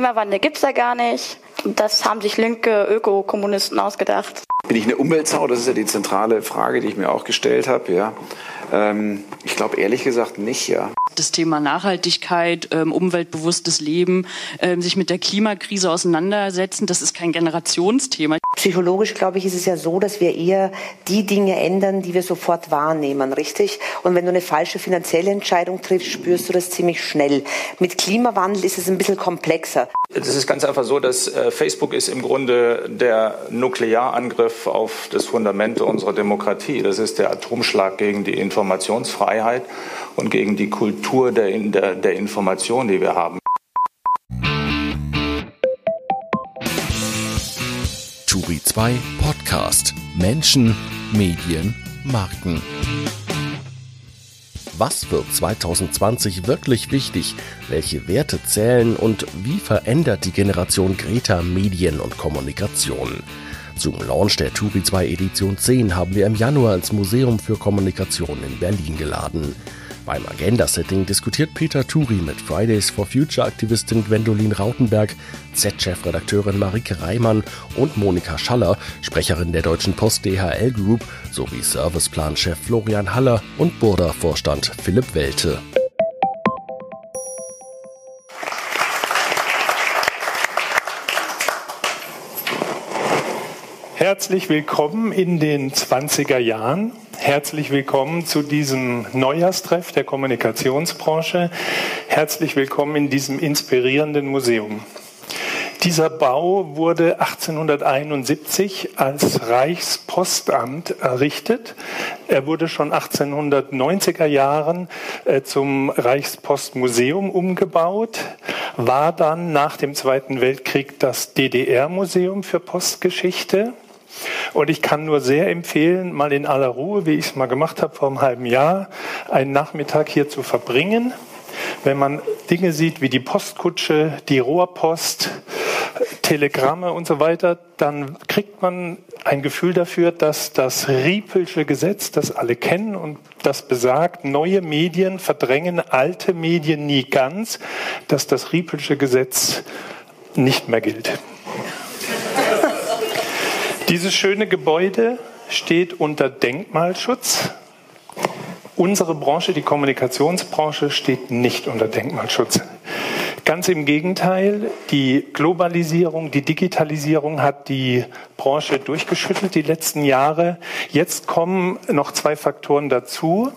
Klimawandel gibt es ja gar nicht. Das haben sich linke Ökokommunisten ausgedacht. Bin ich eine Umweltsau? Das ist ja die zentrale Frage, die ich mir auch gestellt habe. Ja. Ähm, ich glaube ehrlich gesagt nicht, ja. Das Thema Nachhaltigkeit, ähm, umweltbewusstes Leben, ähm, sich mit der Klimakrise auseinandersetzen, das ist kein Generationsthema. Psychologisch, glaube ich, ist es ja so, dass wir eher die Dinge ändern, die wir sofort wahrnehmen, richtig? Und wenn du eine falsche finanzielle Entscheidung triffst, spürst du das ziemlich schnell. Mit Klimawandel ist es ein bisschen komplexer. Es ist ganz einfach so, dass äh, Facebook ist im Grunde der Nuklearangriff auf das Fundament unserer Demokratie. Das ist der Atomschlag gegen die Informationsfreiheit und gegen die Kultur der, der, der Information, die wir haben. Turi 2 Podcast Menschen, Medien, Marken. Was wird 2020 wirklich wichtig? Welche Werte zählen und wie verändert die Generation Greta Medien und Kommunikation? Zum Launch der Turi 2 Edition 10 haben wir im Januar ins Museum für Kommunikation in Berlin geladen. Beim Agenda-Setting diskutiert Peter Turi mit Fridays for Future-Aktivistin Gwendolin Rautenberg, Z-Chefredakteurin Marike Reimann und Monika Schaller, Sprecherin der Deutschen Post DHL Group, sowie Serviceplan-Chef Florian Haller und Burda-Vorstand Philipp Welte. Herzlich willkommen in den 20er Jahren. Herzlich willkommen zu diesem Neujahrstreff der Kommunikationsbranche. Herzlich willkommen in diesem inspirierenden Museum. Dieser Bau wurde 1871 als Reichspostamt errichtet. Er wurde schon 1890er Jahren äh, zum Reichspostmuseum umgebaut, war dann nach dem Zweiten Weltkrieg das DDR-Museum für Postgeschichte und ich kann nur sehr empfehlen, mal in aller Ruhe, wie ich es mal gemacht habe vor einem halben Jahr, einen Nachmittag hier zu verbringen. Wenn man Dinge sieht wie die Postkutsche, die Rohrpost, Telegramme und so weiter, dann kriegt man ein Gefühl dafür, dass das Riepelsche Gesetz, das alle kennen und das besagt, neue Medien verdrängen alte Medien nie ganz, dass das Riepelsche Gesetz nicht mehr gilt. Dieses schöne Gebäude steht unter Denkmalschutz. Unsere Branche, die Kommunikationsbranche, steht nicht unter Denkmalschutz. Ganz im Gegenteil, die Globalisierung, die Digitalisierung hat die Branche durchgeschüttelt die letzten Jahre. Jetzt kommen noch zwei Faktoren dazu.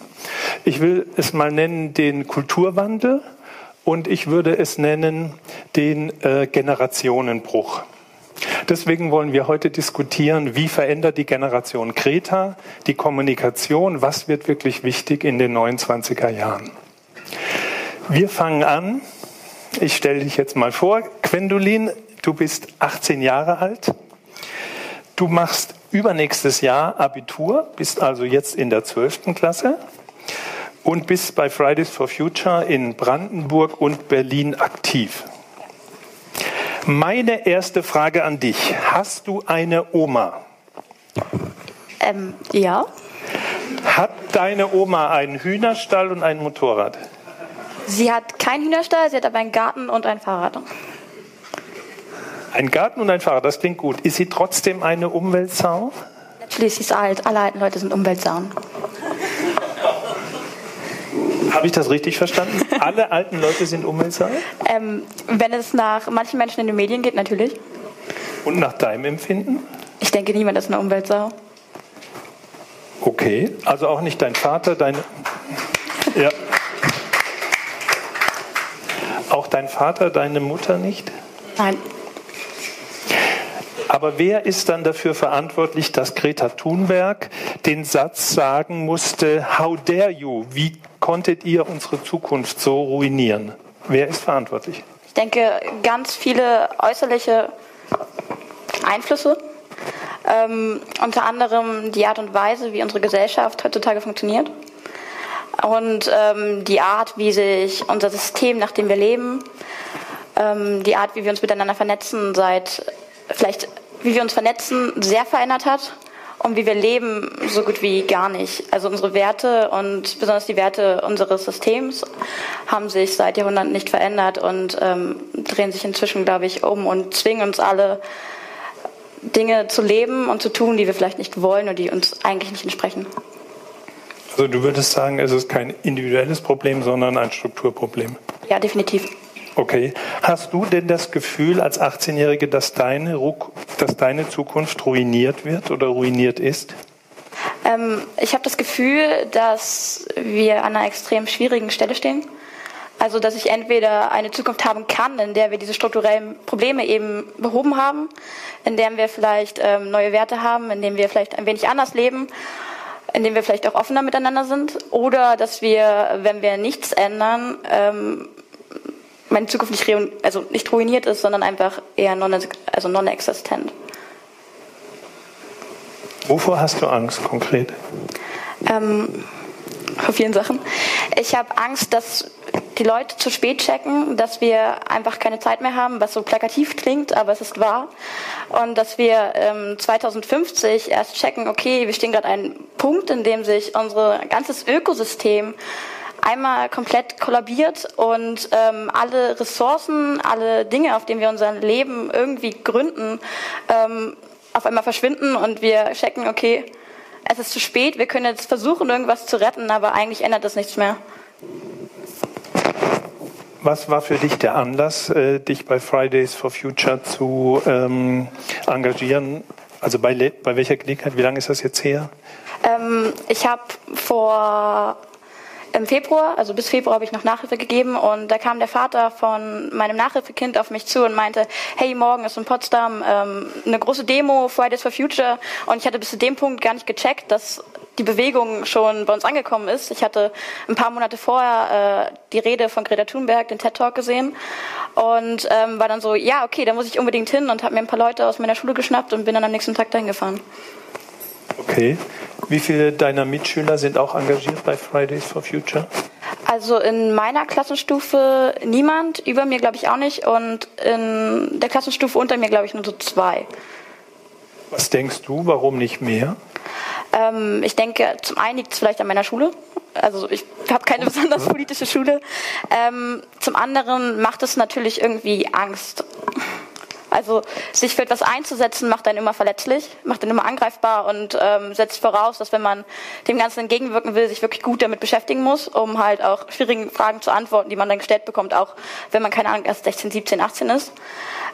Ich will es mal nennen den Kulturwandel und ich würde es nennen den äh, Generationenbruch. Deswegen wollen wir heute diskutieren, wie verändert die Generation Kreta die Kommunikation, was wird wirklich wichtig in den 29er Jahren. Wir fangen an. Ich stelle dich jetzt mal vor. Gwendolin, du bist 18 Jahre alt. Du machst übernächstes Jahr Abitur, bist also jetzt in der 12. Klasse und bist bei Fridays for Future in Brandenburg und Berlin aktiv. Meine erste Frage an dich. Hast du eine Oma? Ähm, ja. Hat deine Oma einen Hühnerstall und ein Motorrad? Sie hat keinen Hühnerstall, sie hat aber einen Garten und ein Fahrrad. Ein Garten und ein Fahrrad, das klingt gut. Ist sie trotzdem eine Umweltsau? Natürlich, sie ist alt. Alle alten Leute sind Umweltsauen. Habe ich das richtig verstanden? Alle alten Leute sind Umweltsau? Ähm, wenn es nach manchen Menschen in den Medien geht, natürlich. Und nach deinem Empfinden? Ich denke, niemand ist eine Umweltsau. Okay, also auch nicht dein Vater, deine. Ja. Auch dein Vater, deine Mutter nicht? Nein. Aber wer ist dann dafür verantwortlich, dass Greta Thunberg den Satz sagen musste, How dare you? Wie konntet ihr unsere Zukunft so ruinieren? Wer ist verantwortlich? Ich denke, ganz viele äußerliche Einflüsse. Ähm, unter anderem die Art und Weise, wie unsere Gesellschaft heutzutage funktioniert. Und ähm, die Art, wie sich unser System, nach dem wir leben, ähm, die Art, wie wir uns miteinander vernetzen, seit vielleicht wie wir uns vernetzen, sehr verändert hat und wie wir leben, so gut wie gar nicht. Also unsere Werte und besonders die Werte unseres Systems haben sich seit Jahrhunderten nicht verändert und ähm, drehen sich inzwischen, glaube ich, um und zwingen uns alle, Dinge zu leben und zu tun, die wir vielleicht nicht wollen und die uns eigentlich nicht entsprechen. Also du würdest sagen, es ist kein individuelles Problem, sondern ein Strukturproblem. Ja, definitiv. Okay. Hast du denn das Gefühl als 18-Jährige, dass deine, dass deine Zukunft ruiniert wird oder ruiniert ist? Ähm, ich habe das Gefühl, dass wir an einer extrem schwierigen Stelle stehen. Also, dass ich entweder eine Zukunft haben kann, in der wir diese strukturellen Probleme eben behoben haben, in der wir vielleicht ähm, neue Werte haben, in dem wir vielleicht ein wenig anders leben, in dem wir vielleicht auch offener miteinander sind, oder dass wir, wenn wir nichts ändern, ähm, meine Zukunft nicht, also nicht ruiniert ist, sondern einfach eher non, also non-existent. Wovor hast du Angst konkret? Ähm, vor vielen Sachen. Ich habe Angst, dass die Leute zu spät checken, dass wir einfach keine Zeit mehr haben, was so plakativ klingt, aber es ist wahr. Und dass wir ähm, 2050 erst checken, okay, wir stehen gerade an einem Punkt, in dem sich unser ganzes Ökosystem einmal komplett kollabiert und ähm, alle Ressourcen, alle Dinge, auf denen wir unser Leben irgendwie gründen, ähm, auf einmal verschwinden und wir checken, okay, es ist zu spät, wir können jetzt versuchen, irgendwas zu retten, aber eigentlich ändert das nichts mehr. Was war für dich der Anlass, äh, dich bei Fridays for Future zu ähm, engagieren? Also bei, bei welcher Gelegenheit? Wie lange ist das jetzt her? Ähm, ich habe vor im Februar, also bis Februar habe ich noch Nachhilfe gegeben und da kam der Vater von meinem Nachhilfekind auf mich zu und meinte, hey, morgen ist in Potsdam ähm, eine große Demo, Fridays for Future und ich hatte bis zu dem Punkt gar nicht gecheckt, dass die Bewegung schon bei uns angekommen ist. Ich hatte ein paar Monate vorher äh, die Rede von Greta Thunberg, den TED Talk gesehen und ähm, war dann so, ja, okay, da muss ich unbedingt hin und habe mir ein paar Leute aus meiner Schule geschnappt und bin dann am nächsten Tag dahin gefahren. Okay. Wie viele deiner Mitschüler sind auch engagiert bei Fridays for Future? Also in meiner Klassenstufe niemand, über mir glaube ich auch nicht und in der Klassenstufe unter mir glaube ich nur so zwei. Was denkst du, warum nicht mehr? Ähm, ich denke, zum einen liegt es vielleicht an meiner Schule. Also ich habe keine besonders politische Schule. Ähm, zum anderen macht es natürlich irgendwie Angst. Also sich für etwas einzusetzen, macht einen immer verletzlich, macht einen immer angreifbar und ähm, setzt voraus, dass wenn man dem Ganzen entgegenwirken will, sich wirklich gut damit beschäftigen muss, um halt auch schwierigen Fragen zu antworten, die man dann gestellt bekommt, auch wenn man keine Ahnung erst 16, 17, 18 ist.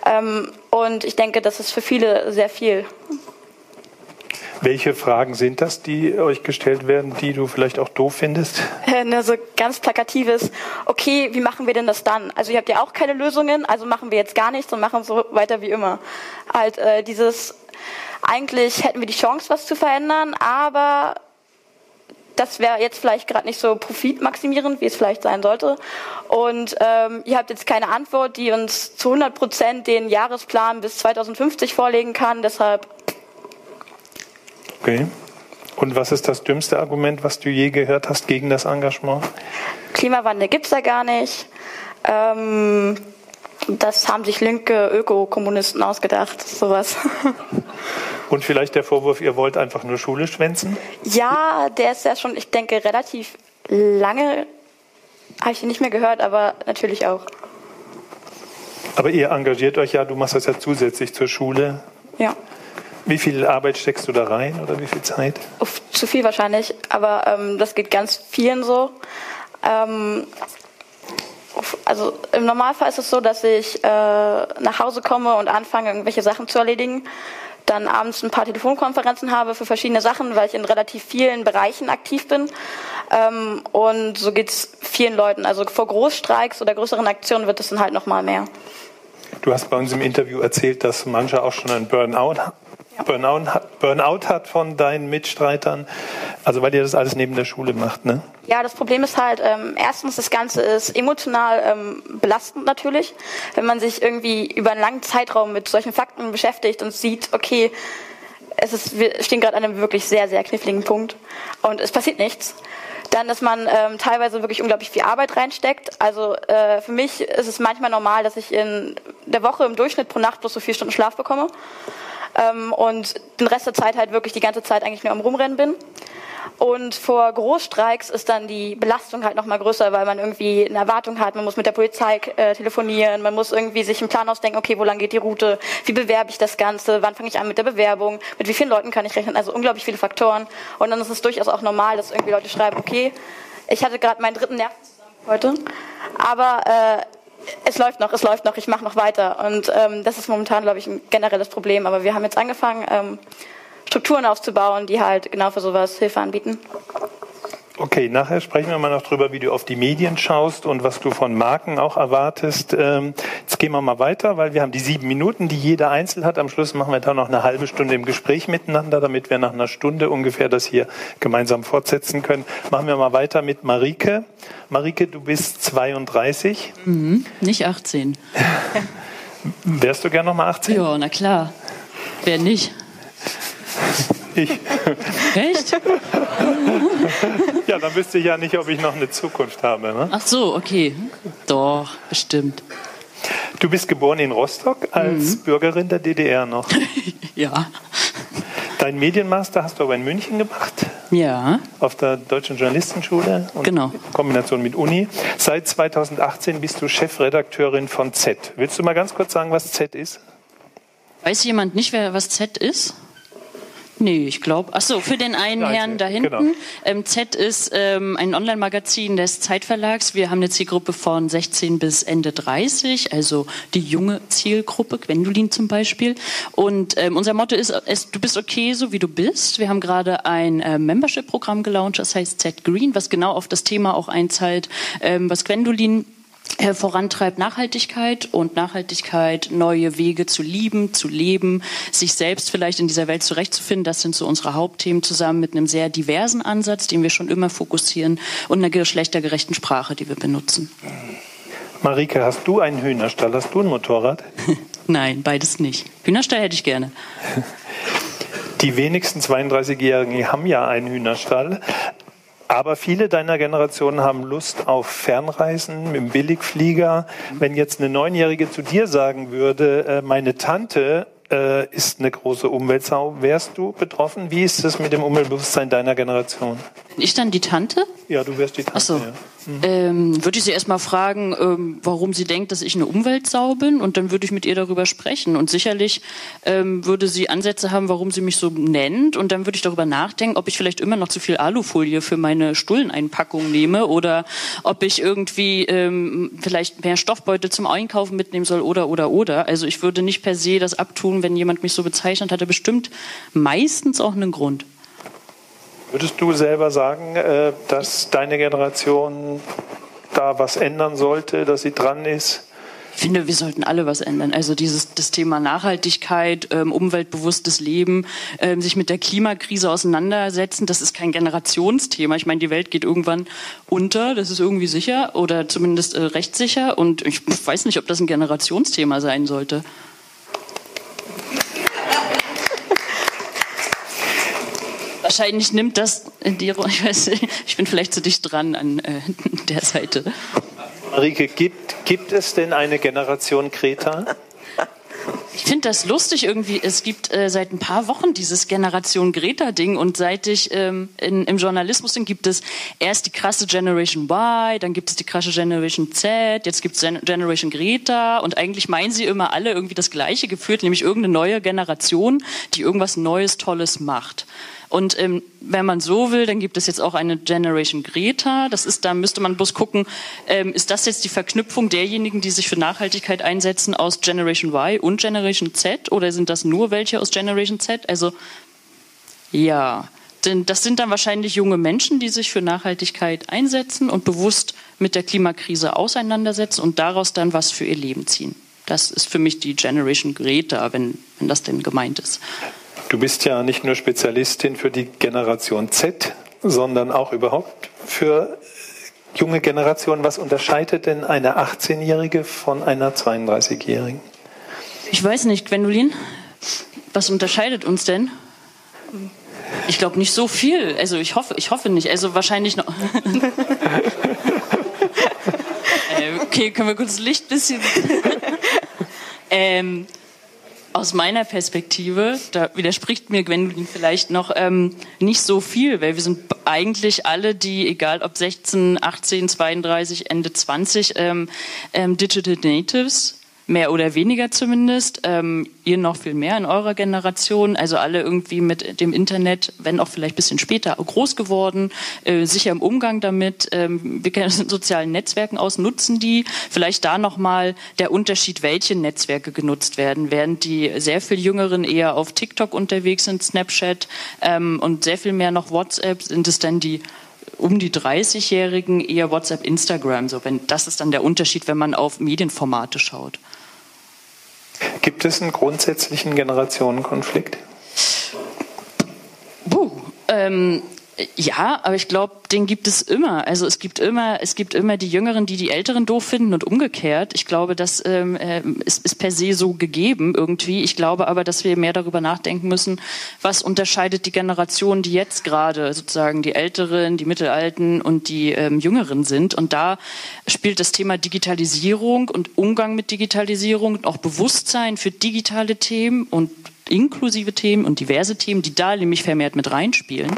Ähm, und ich denke, das ist für viele sehr viel. Welche Fragen sind das, die euch gestellt werden, die du vielleicht auch doof findest? Ne, so ganz plakatives, okay, wie machen wir denn das dann? Also ihr habt ja auch keine Lösungen, also machen wir jetzt gar nichts und machen so weiter wie immer. Halt äh, dieses, eigentlich hätten wir die Chance, was zu verändern, aber das wäre jetzt vielleicht gerade nicht so profitmaximierend, wie es vielleicht sein sollte. Und ähm, ihr habt jetzt keine Antwort, die uns zu 100 Prozent den Jahresplan bis 2050 vorlegen kann. Deshalb Okay. Und was ist das dümmste Argument, was du je gehört hast gegen das Engagement? Klimawandel gibt es da gar nicht. Ähm, das haben sich linke Ökokommunisten ausgedacht, sowas. Und vielleicht der Vorwurf, ihr wollt einfach nur Schule schwänzen? Ja, der ist ja schon, ich denke, relativ lange, habe ich ihn nicht mehr gehört, aber natürlich auch. Aber ihr engagiert euch ja, du machst das ja zusätzlich zur Schule. Ja. Wie viel Arbeit steckst du da rein oder wie viel Zeit? Uff, zu viel wahrscheinlich, aber ähm, das geht ganz vielen so. Ähm, also im Normalfall ist es so, dass ich äh, nach Hause komme und anfange, irgendwelche Sachen zu erledigen. Dann abends ein paar Telefonkonferenzen habe für verschiedene Sachen, weil ich in relativ vielen Bereichen aktiv bin. Ähm, und so geht es vielen Leuten. Also vor Großstreiks oder größeren Aktionen wird es dann halt nochmal mehr. Du hast bei uns im Interview erzählt, dass manche auch schon einen Burnout Burnout, Burnout hat von deinen Mitstreitern? Also weil ihr das alles neben der Schule macht, ne? Ja, das Problem ist halt, ähm, erstens, das Ganze ist emotional ähm, belastend natürlich, wenn man sich irgendwie über einen langen Zeitraum mit solchen Fakten beschäftigt und sieht, okay, es ist, wir stehen gerade an einem wirklich sehr, sehr kniffligen Punkt und es passiert nichts. Dann, dass man ähm, teilweise wirklich unglaublich viel Arbeit reinsteckt. Also äh, für mich ist es manchmal normal, dass ich in der Woche im Durchschnitt pro Nacht bloß so vier Stunden Schlaf bekomme. Ähm, und den Rest der Zeit halt wirklich die ganze Zeit eigentlich nur am Rumrennen bin. Und vor Großstreiks ist dann die Belastung halt nochmal größer, weil man irgendwie eine Erwartung hat, man muss mit der Polizei äh, telefonieren, man muss irgendwie sich einen Plan ausdenken, okay, wo lang geht die Route, wie bewerbe ich das Ganze, wann fange ich an mit der Bewerbung, mit wie vielen Leuten kann ich rechnen, also unglaublich viele Faktoren. Und dann ist es durchaus auch normal, dass irgendwie Leute schreiben, okay, ich hatte gerade meinen dritten Nerv heute, aber äh, es läuft noch, es läuft noch, ich mache noch weiter. Und ähm, das ist momentan, glaube ich, ein generelles Problem. Aber wir haben jetzt angefangen, ähm, Strukturen aufzubauen, die halt genau für sowas Hilfe anbieten. Okay, nachher sprechen wir mal noch drüber, wie du auf die Medien schaust und was du von Marken auch erwartest. Ähm, jetzt gehen wir mal weiter, weil wir haben die sieben Minuten, die jeder einzeln hat. Am Schluss machen wir da noch eine halbe Stunde im Gespräch miteinander, damit wir nach einer Stunde ungefähr das hier gemeinsam fortsetzen können. Machen wir mal weiter mit Marike. Marike, du bist 32. Mhm, nicht 18. Wärst du gern noch mal 18? Ja, na klar. Wer nicht? Ich. Echt? ja, dann wüsste ich ja nicht, ob ich noch eine Zukunft habe. Ne? Ach so, okay. Doch, bestimmt. Du bist geboren in Rostock als mhm. Bürgerin der DDR noch. ja. Dein Medienmaster hast du aber in München gemacht. Ja. Auf der Deutschen Journalistenschule. Und genau. In Kombination mit Uni. Seit 2018 bist du Chefredakteurin von Z. Willst du mal ganz kurz sagen, was Z ist? Weiß jemand nicht, wer, was Z ist? Nee, ich glaube. Ach so, für den einen Herrn da hinten. Genau. Ähm, Z ist ähm, ein Online-Magazin des Zeitverlags. Wir haben eine Zielgruppe von 16 bis Ende 30, also die junge Zielgruppe, Gwendolin zum Beispiel. Und ähm, unser Motto ist, es, du bist okay, so wie du bist. Wir haben gerade ein äh, Membership-Programm gelauncht, das heißt Z Green, was genau auf das Thema auch einzahlt, ähm, was Gwendolin vorantreibt Nachhaltigkeit und Nachhaltigkeit, neue Wege zu lieben, zu leben, sich selbst vielleicht in dieser Welt zurechtzufinden. Das sind so unsere Hauptthemen zusammen mit einem sehr diversen Ansatz, den wir schon immer fokussieren und einer geschlechtergerechten Sprache, die wir benutzen. Marike, hast du einen Hühnerstall? Hast du ein Motorrad? Nein, beides nicht. Hühnerstall hätte ich gerne. Die wenigsten 32-Jährigen haben ja einen Hühnerstall. Aber viele deiner Generation haben Lust auf Fernreisen mit dem Billigflieger. Wenn jetzt eine Neunjährige zu dir sagen würde, äh, meine Tante äh, ist eine große Umweltsau, wärst du betroffen? Wie ist es mit dem Umweltbewusstsein deiner Generation? Bin ich dann die Tante? Ja, du wärst die Tante. Ach so. Ja. Mhm. Ähm, würde ich sie erstmal fragen, ähm, warum sie denkt, dass ich eine Umweltsau bin und dann würde ich mit ihr darüber sprechen. Und sicherlich ähm, würde sie Ansätze haben, warum sie mich so nennt und dann würde ich darüber nachdenken, ob ich vielleicht immer noch zu viel Alufolie für meine Stulleneinpackung nehme oder ob ich irgendwie ähm, vielleicht mehr Stoffbeutel zum Einkaufen mitnehmen soll oder oder oder. Also ich würde nicht per se das abtun, wenn jemand mich so bezeichnet, hat er bestimmt meistens auch einen Grund. Würdest du selber sagen, äh, dass deine Generation da was ändern sollte, dass sie dran ist? Ich finde, wir sollten alle was ändern. Also dieses das Thema Nachhaltigkeit, ähm, umweltbewusstes Leben, ähm, sich mit der Klimakrise auseinandersetzen, das ist kein Generationsthema. Ich meine, die Welt geht irgendwann unter, das ist irgendwie sicher oder zumindest äh, rechtssicher. Und ich weiß nicht, ob das ein Generationsthema sein sollte. Wahrscheinlich nimmt das die, ich weiß ich bin vielleicht zu dicht dran an äh, der Seite. Marike, gibt, gibt es denn eine Generation Kreta? Ich finde das lustig irgendwie. Es gibt äh, seit ein paar Wochen dieses Generation Greta-Ding und seit ich ähm, in, im Journalismus bin, gibt es erst die krasse Generation Y, dann gibt es die krasse Generation Z, jetzt gibt es Generation Greta und eigentlich meinen sie immer alle irgendwie das Gleiche geführt, nämlich irgendeine neue Generation, die irgendwas Neues, Tolles macht. Und ähm, wenn man so will, dann gibt es jetzt auch eine Generation Greta. Das ist, da müsste man bloß gucken, ähm, ist das jetzt die Verknüpfung derjenigen, die sich für Nachhaltigkeit einsetzen aus Generation Y und Generation Z? Oder sind das nur welche aus Generation Z? Also ja, denn das sind dann wahrscheinlich junge Menschen, die sich für Nachhaltigkeit einsetzen und bewusst mit der Klimakrise auseinandersetzen und daraus dann was für ihr Leben ziehen. Das ist für mich die Generation Greta, wenn, wenn das denn gemeint ist. Du bist ja nicht nur Spezialistin für die Generation Z, sondern auch überhaupt für junge Generationen. Was unterscheidet denn eine 18-Jährige von einer 32-Jährigen? Ich weiß nicht, Gwendolin, was unterscheidet uns denn? Ich glaube nicht so viel. Also ich hoffe, ich hoffe nicht. Also wahrscheinlich noch. äh, okay, können wir kurz das Licht ein bisschen. ähm, aus meiner Perspektive, da widerspricht mir Gwendolin vielleicht noch ähm, nicht so viel, weil wir sind eigentlich alle, die, egal ob 16, 18, 32, Ende 20, ähm, ähm, Digital Natives mehr oder weniger zumindest. Ähm, ihr noch viel mehr in eurer Generation, also alle irgendwie mit dem Internet, wenn auch vielleicht ein bisschen später, groß geworden, äh, sicher im Umgang damit. Ähm, wir kennen uns in sozialen Netzwerken aus, nutzen die. Vielleicht da nochmal der Unterschied, welche Netzwerke genutzt werden. Während die sehr viel Jüngeren eher auf TikTok unterwegs sind, Snapchat ähm, und sehr viel mehr noch WhatsApp, sind es dann die um die 30-Jährigen eher WhatsApp, Instagram. So, wenn, das ist dann der Unterschied, wenn man auf Medienformate schaut. Gibt es einen grundsätzlichen Generationenkonflikt? Buh, ähm, ja, aber ich glaube, den gibt es immer. Also es gibt immer, es gibt immer die Jüngeren, die die Älteren doof finden und umgekehrt. Ich glaube, das ähm, äh, ist, ist per se so gegeben irgendwie. Ich glaube aber, dass wir mehr darüber nachdenken müssen, was unterscheidet die Generationen, die jetzt gerade sozusagen die Älteren, die Mittelalten und die ähm, Jüngeren sind. Und da spielt das Thema Digitalisierung und Umgang mit Digitalisierung und auch Bewusstsein für digitale Themen und inklusive Themen und diverse Themen, die da nämlich vermehrt mit reinspielen,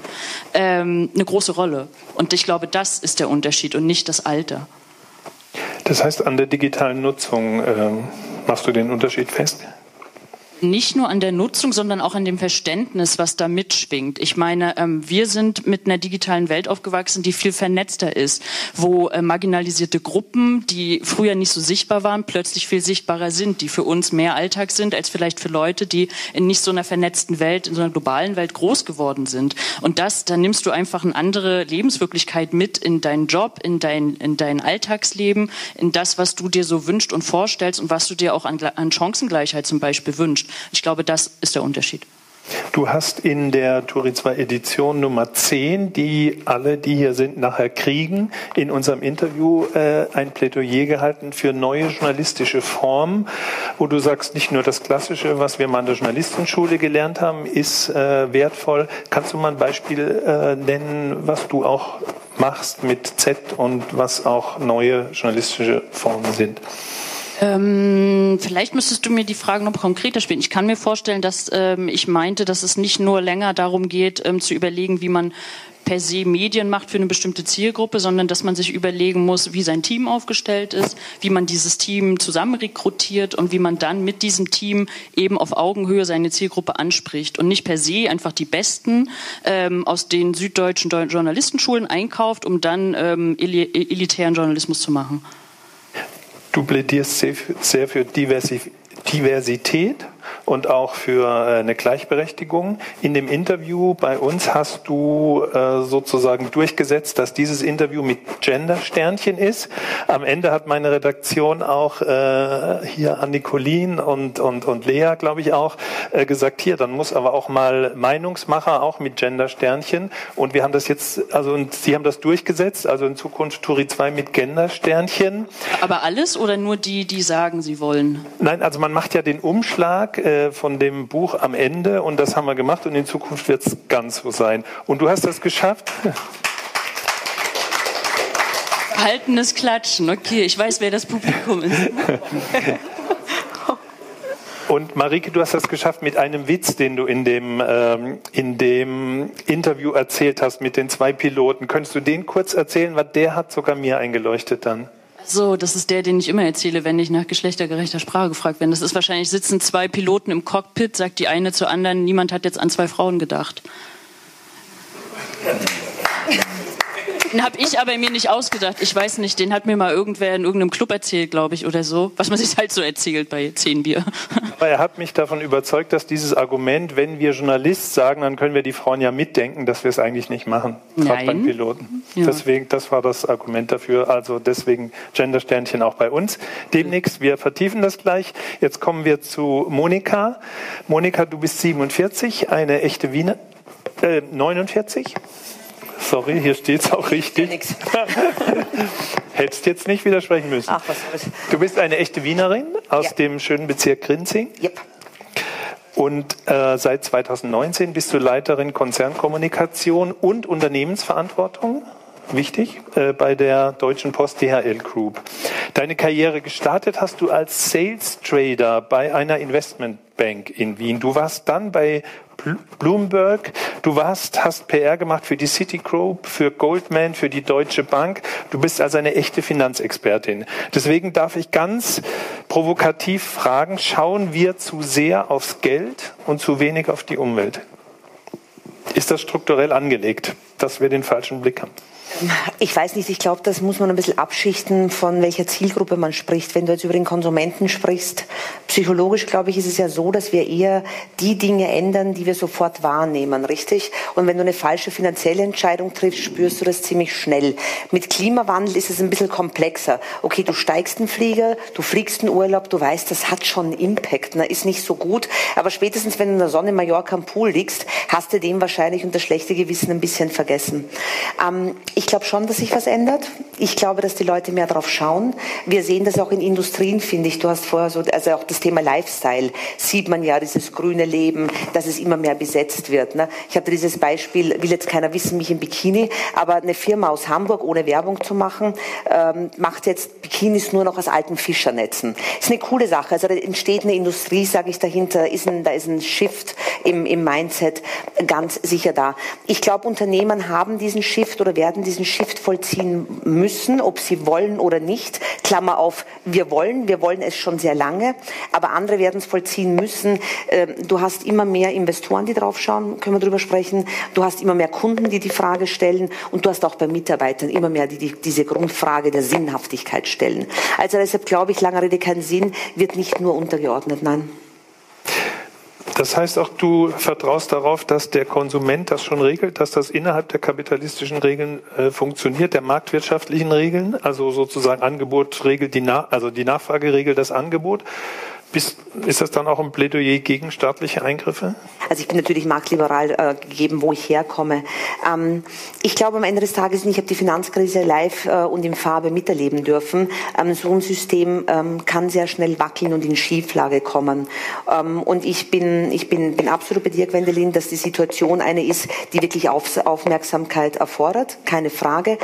ähm, eine große Rolle. Und ich glaube, das ist der Unterschied und nicht das Alter. Das heißt, an der digitalen Nutzung äh, machst du den Unterschied fest? Nicht nur an der Nutzung, sondern auch an dem Verständnis, was da mitschwingt. Ich meine, ähm, wir sind mit einer digitalen Welt aufgewachsen, die viel vernetzter ist, wo äh, marginalisierte Gruppen, die früher nicht so sichtbar waren, plötzlich viel sichtbarer sind, die für uns mehr Alltag sind als vielleicht für Leute, die in nicht so einer vernetzten Welt, in so einer globalen Welt groß geworden sind. Und das, da nimmst du einfach eine andere Lebenswirklichkeit mit in deinen Job, in dein, in dein Alltagsleben, in das, was du dir so wünschst und vorstellst und was du dir auch an, an Chancengleichheit zum Beispiel wünschst. Ich glaube, das ist der Unterschied. Du hast in der Turi 2 Edition Nummer 10, die alle, die hier sind, nachher kriegen, in unserem Interview äh, ein Plädoyer gehalten für neue journalistische Formen, wo du sagst, nicht nur das Klassische, was wir mal in der Journalistenschule gelernt haben, ist äh, wertvoll. Kannst du mal ein Beispiel äh, nennen, was du auch machst mit Z und was auch neue journalistische Formen sind? Ähm, vielleicht müsstest du mir die Frage noch konkreter spielen. Ich kann mir vorstellen, dass ähm, ich meinte, dass es nicht nur länger darum geht, ähm, zu überlegen, wie man per se Medien macht für eine bestimmte Zielgruppe, sondern dass man sich überlegen muss, wie sein Team aufgestellt ist, wie man dieses Team zusammen rekrutiert und wie man dann mit diesem Team eben auf Augenhöhe seine Zielgruppe anspricht und nicht per se einfach die Besten ähm, aus den süddeutschen Journalistenschulen einkauft, um dann ähm, elitären Journalismus zu machen. Du plädierst sehr für Diversität und auch für äh, eine Gleichberechtigung. In dem Interview bei uns hast du äh, sozusagen durchgesetzt, dass dieses Interview mit Gender-Sternchen ist. Am Ende hat meine Redaktion auch äh, hier an Nicolin und, und, und Lea, glaube ich auch, gesagt, hier, dann muss aber auch mal Meinungsmacher auch mit Gender-Sternchen. Und wir haben das jetzt, also und Sie haben das durchgesetzt, also in Zukunft Turi 2 mit Gender-Sternchen. Aber alles oder nur die, die sagen, sie wollen? Nein, also man macht ja den Umschlag äh, von dem Buch am Ende und das haben wir gemacht und in Zukunft wird es ganz so sein. Und du hast das geschafft. Verhaltenes Klatschen, okay, ich weiß, wer das Publikum ist. Und Marike, du hast das geschafft mit einem Witz, den du in dem, ähm, in dem Interview erzählt hast mit den zwei Piloten. Könntest du den kurz erzählen? Weil der hat sogar mir eingeleuchtet dann. So, das ist der, den ich immer erzähle, wenn ich nach geschlechtergerechter Sprache gefragt werde. Das ist wahrscheinlich, sitzen zwei Piloten im Cockpit, sagt die eine zur anderen, niemand hat jetzt an zwei Frauen gedacht. Den habe ich aber mir nicht ausgedacht. Ich weiß nicht, den hat mir mal irgendwer in irgendeinem Club erzählt, glaube ich, oder so. Was man sich halt so erzählt bei zehn Bier. Aber er hat mich davon überzeugt, dass dieses Argument, wenn wir Journalist sagen, dann können wir die Frauen ja mitdenken, dass wir es eigentlich nicht machen. Gerade beim Piloten. Ja. Deswegen, das war das Argument dafür. Also deswegen Gendersternchen auch bei uns. Demnächst, wir vertiefen das gleich. Jetzt kommen wir zu Monika. Monika, du bist 47, eine echte Wiener. Äh, 49? Sorry, hier steht es auch richtig. Hättest jetzt nicht widersprechen müssen. Ach, was soll's. Du bist eine echte Wienerin aus ja. dem schönen Bezirk Grinzing. Yep. Und äh, seit 2019 bist du Leiterin Konzernkommunikation und Unternehmensverantwortung wichtig, äh, bei der Deutschen Post DHL Group. Deine Karriere gestartet hast du als Sales Trader bei einer Investmentbank in Wien. Du warst dann bei Bloomberg. Du warst, hast PR gemacht für die Citigroup, für Goldman, für die Deutsche Bank. Du bist also eine echte Finanzexpertin. Deswegen darf ich ganz provokativ fragen, schauen wir zu sehr aufs Geld und zu wenig auf die Umwelt? Ist das strukturell angelegt, dass wir den falschen Blick haben? Ich weiß nicht, ich glaube, das muss man ein bisschen abschichten, von welcher Zielgruppe man spricht. Wenn du jetzt über den Konsumenten sprichst, psychologisch glaube ich, ist es ja so, dass wir eher die Dinge ändern, die wir sofort wahrnehmen, richtig? Und wenn du eine falsche finanzielle Entscheidung triffst, spürst du das ziemlich schnell. Mit Klimawandel ist es ein bisschen komplexer. Okay, du steigst einen Flieger, du fliegst in Urlaub, du weißt, das hat schon einen Impact, ne? ist nicht so gut. Aber spätestens, wenn du in der Sonne in Mallorca am Pool liegst, hast du den wahrscheinlich unter schlechte Gewissen ein bisschen vergessen. Ähm, ich glaube schon, dass sich was ändert. Ich glaube, dass die Leute mehr darauf schauen. Wir sehen das auch in Industrien, finde ich. Du hast vorher so, also auch das Thema Lifestyle, sieht man ja, dieses grüne Leben, dass es immer mehr besetzt wird. Ne? Ich habe dieses Beispiel, will jetzt keiner wissen, mich im Bikini, aber eine Firma aus Hamburg, ohne Werbung zu machen, ähm, macht jetzt Bikinis nur noch aus alten Fischernetzen. Ist eine coole Sache. Also da entsteht eine Industrie, sage ich dahinter, ist ein, da ist ein Shift im, im Mindset ganz sicher da. Ich glaube, Unternehmen haben diesen Shift oder werden diesen Shift vollziehen müssen, ob sie wollen oder nicht. Klammer auf, wir wollen, wir wollen es schon sehr lange, aber andere werden es vollziehen müssen. Ähm, du hast immer mehr Investoren, die drauf schauen, können wir darüber sprechen. Du hast immer mehr Kunden, die die Frage stellen und du hast auch bei Mitarbeitern immer mehr, die, die diese Grundfrage der Sinnhaftigkeit stellen. Also deshalb glaube ich, lange Rede kein Sinn, wird nicht nur untergeordnet, nein. Das heißt auch, du vertraust darauf, dass der Konsument das schon regelt, dass das innerhalb der kapitalistischen Regeln äh, funktioniert, der marktwirtschaftlichen Regeln, also sozusagen Angebot regelt die, Na also die Nachfrage regelt das Angebot. Bist, ist das dann auch ein Plädoyer gegen staatliche Eingriffe? Also ich bin natürlich marktliberal äh, gegeben, wo ich herkomme. Ähm, ich glaube am Ende des Tages, ich habe die Finanzkrise live äh, und in Farbe miterleben dürfen. Ähm, so ein System ähm, kann sehr schnell wackeln und in Schieflage kommen. Ähm, und ich bin, ich bin, bin absolut bei dir, Gwendoline, dass die Situation eine ist, die wirklich Auf Aufmerksamkeit erfordert, keine Frage.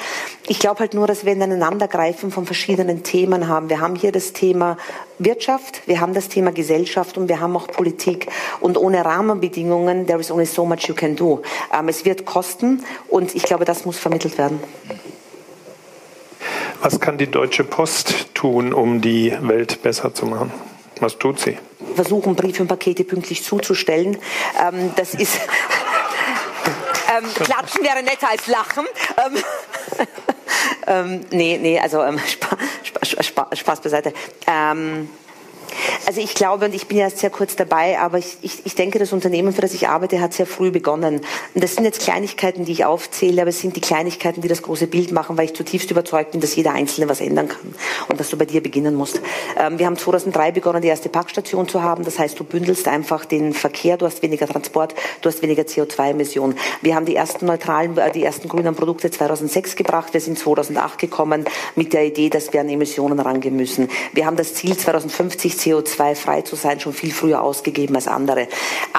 Ich glaube halt nur, dass wir ein Aneinandergreifen von verschiedenen Themen haben. Wir haben hier das Thema Wirtschaft, wir haben das Thema Gesellschaft und wir haben auch Politik. Und ohne Rahmenbedingungen, there is only so much you can do. Ähm, es wird kosten und ich glaube, das muss vermittelt werden. Was kann die Deutsche Post tun, um die Welt besser zu machen? Was tut sie? Versuchen, Briefe und Pakete pünktlich zuzustellen. Ähm, das ist. ähm, klatschen wäre netter als lachen. Ähm, ähm, nee, nee, also ähm, Spaß, Spaß, Spaß beiseite. Also ich glaube, und ich bin ja erst sehr kurz dabei, aber ich, ich, ich denke, das Unternehmen, für das ich arbeite, hat sehr früh begonnen. Und das sind jetzt Kleinigkeiten, die ich aufzähle, aber es sind die Kleinigkeiten, die das große Bild machen, weil ich zutiefst überzeugt bin, dass jeder Einzelne was ändern kann und dass du bei dir beginnen musst. Ähm, wir haben 2003 begonnen, die erste Packstation zu haben. Das heißt, du bündelst einfach den Verkehr, du hast weniger Transport, du hast weniger CO2-Emissionen. Wir haben die ersten neutralen, äh, die ersten grünen Produkte 2006 gebracht. Wir sind 2008 gekommen mit der Idee, dass wir an Emissionen rangehen müssen. Wir haben das Ziel 2050 CO2-frei zu sein, schon viel früher ausgegeben als andere.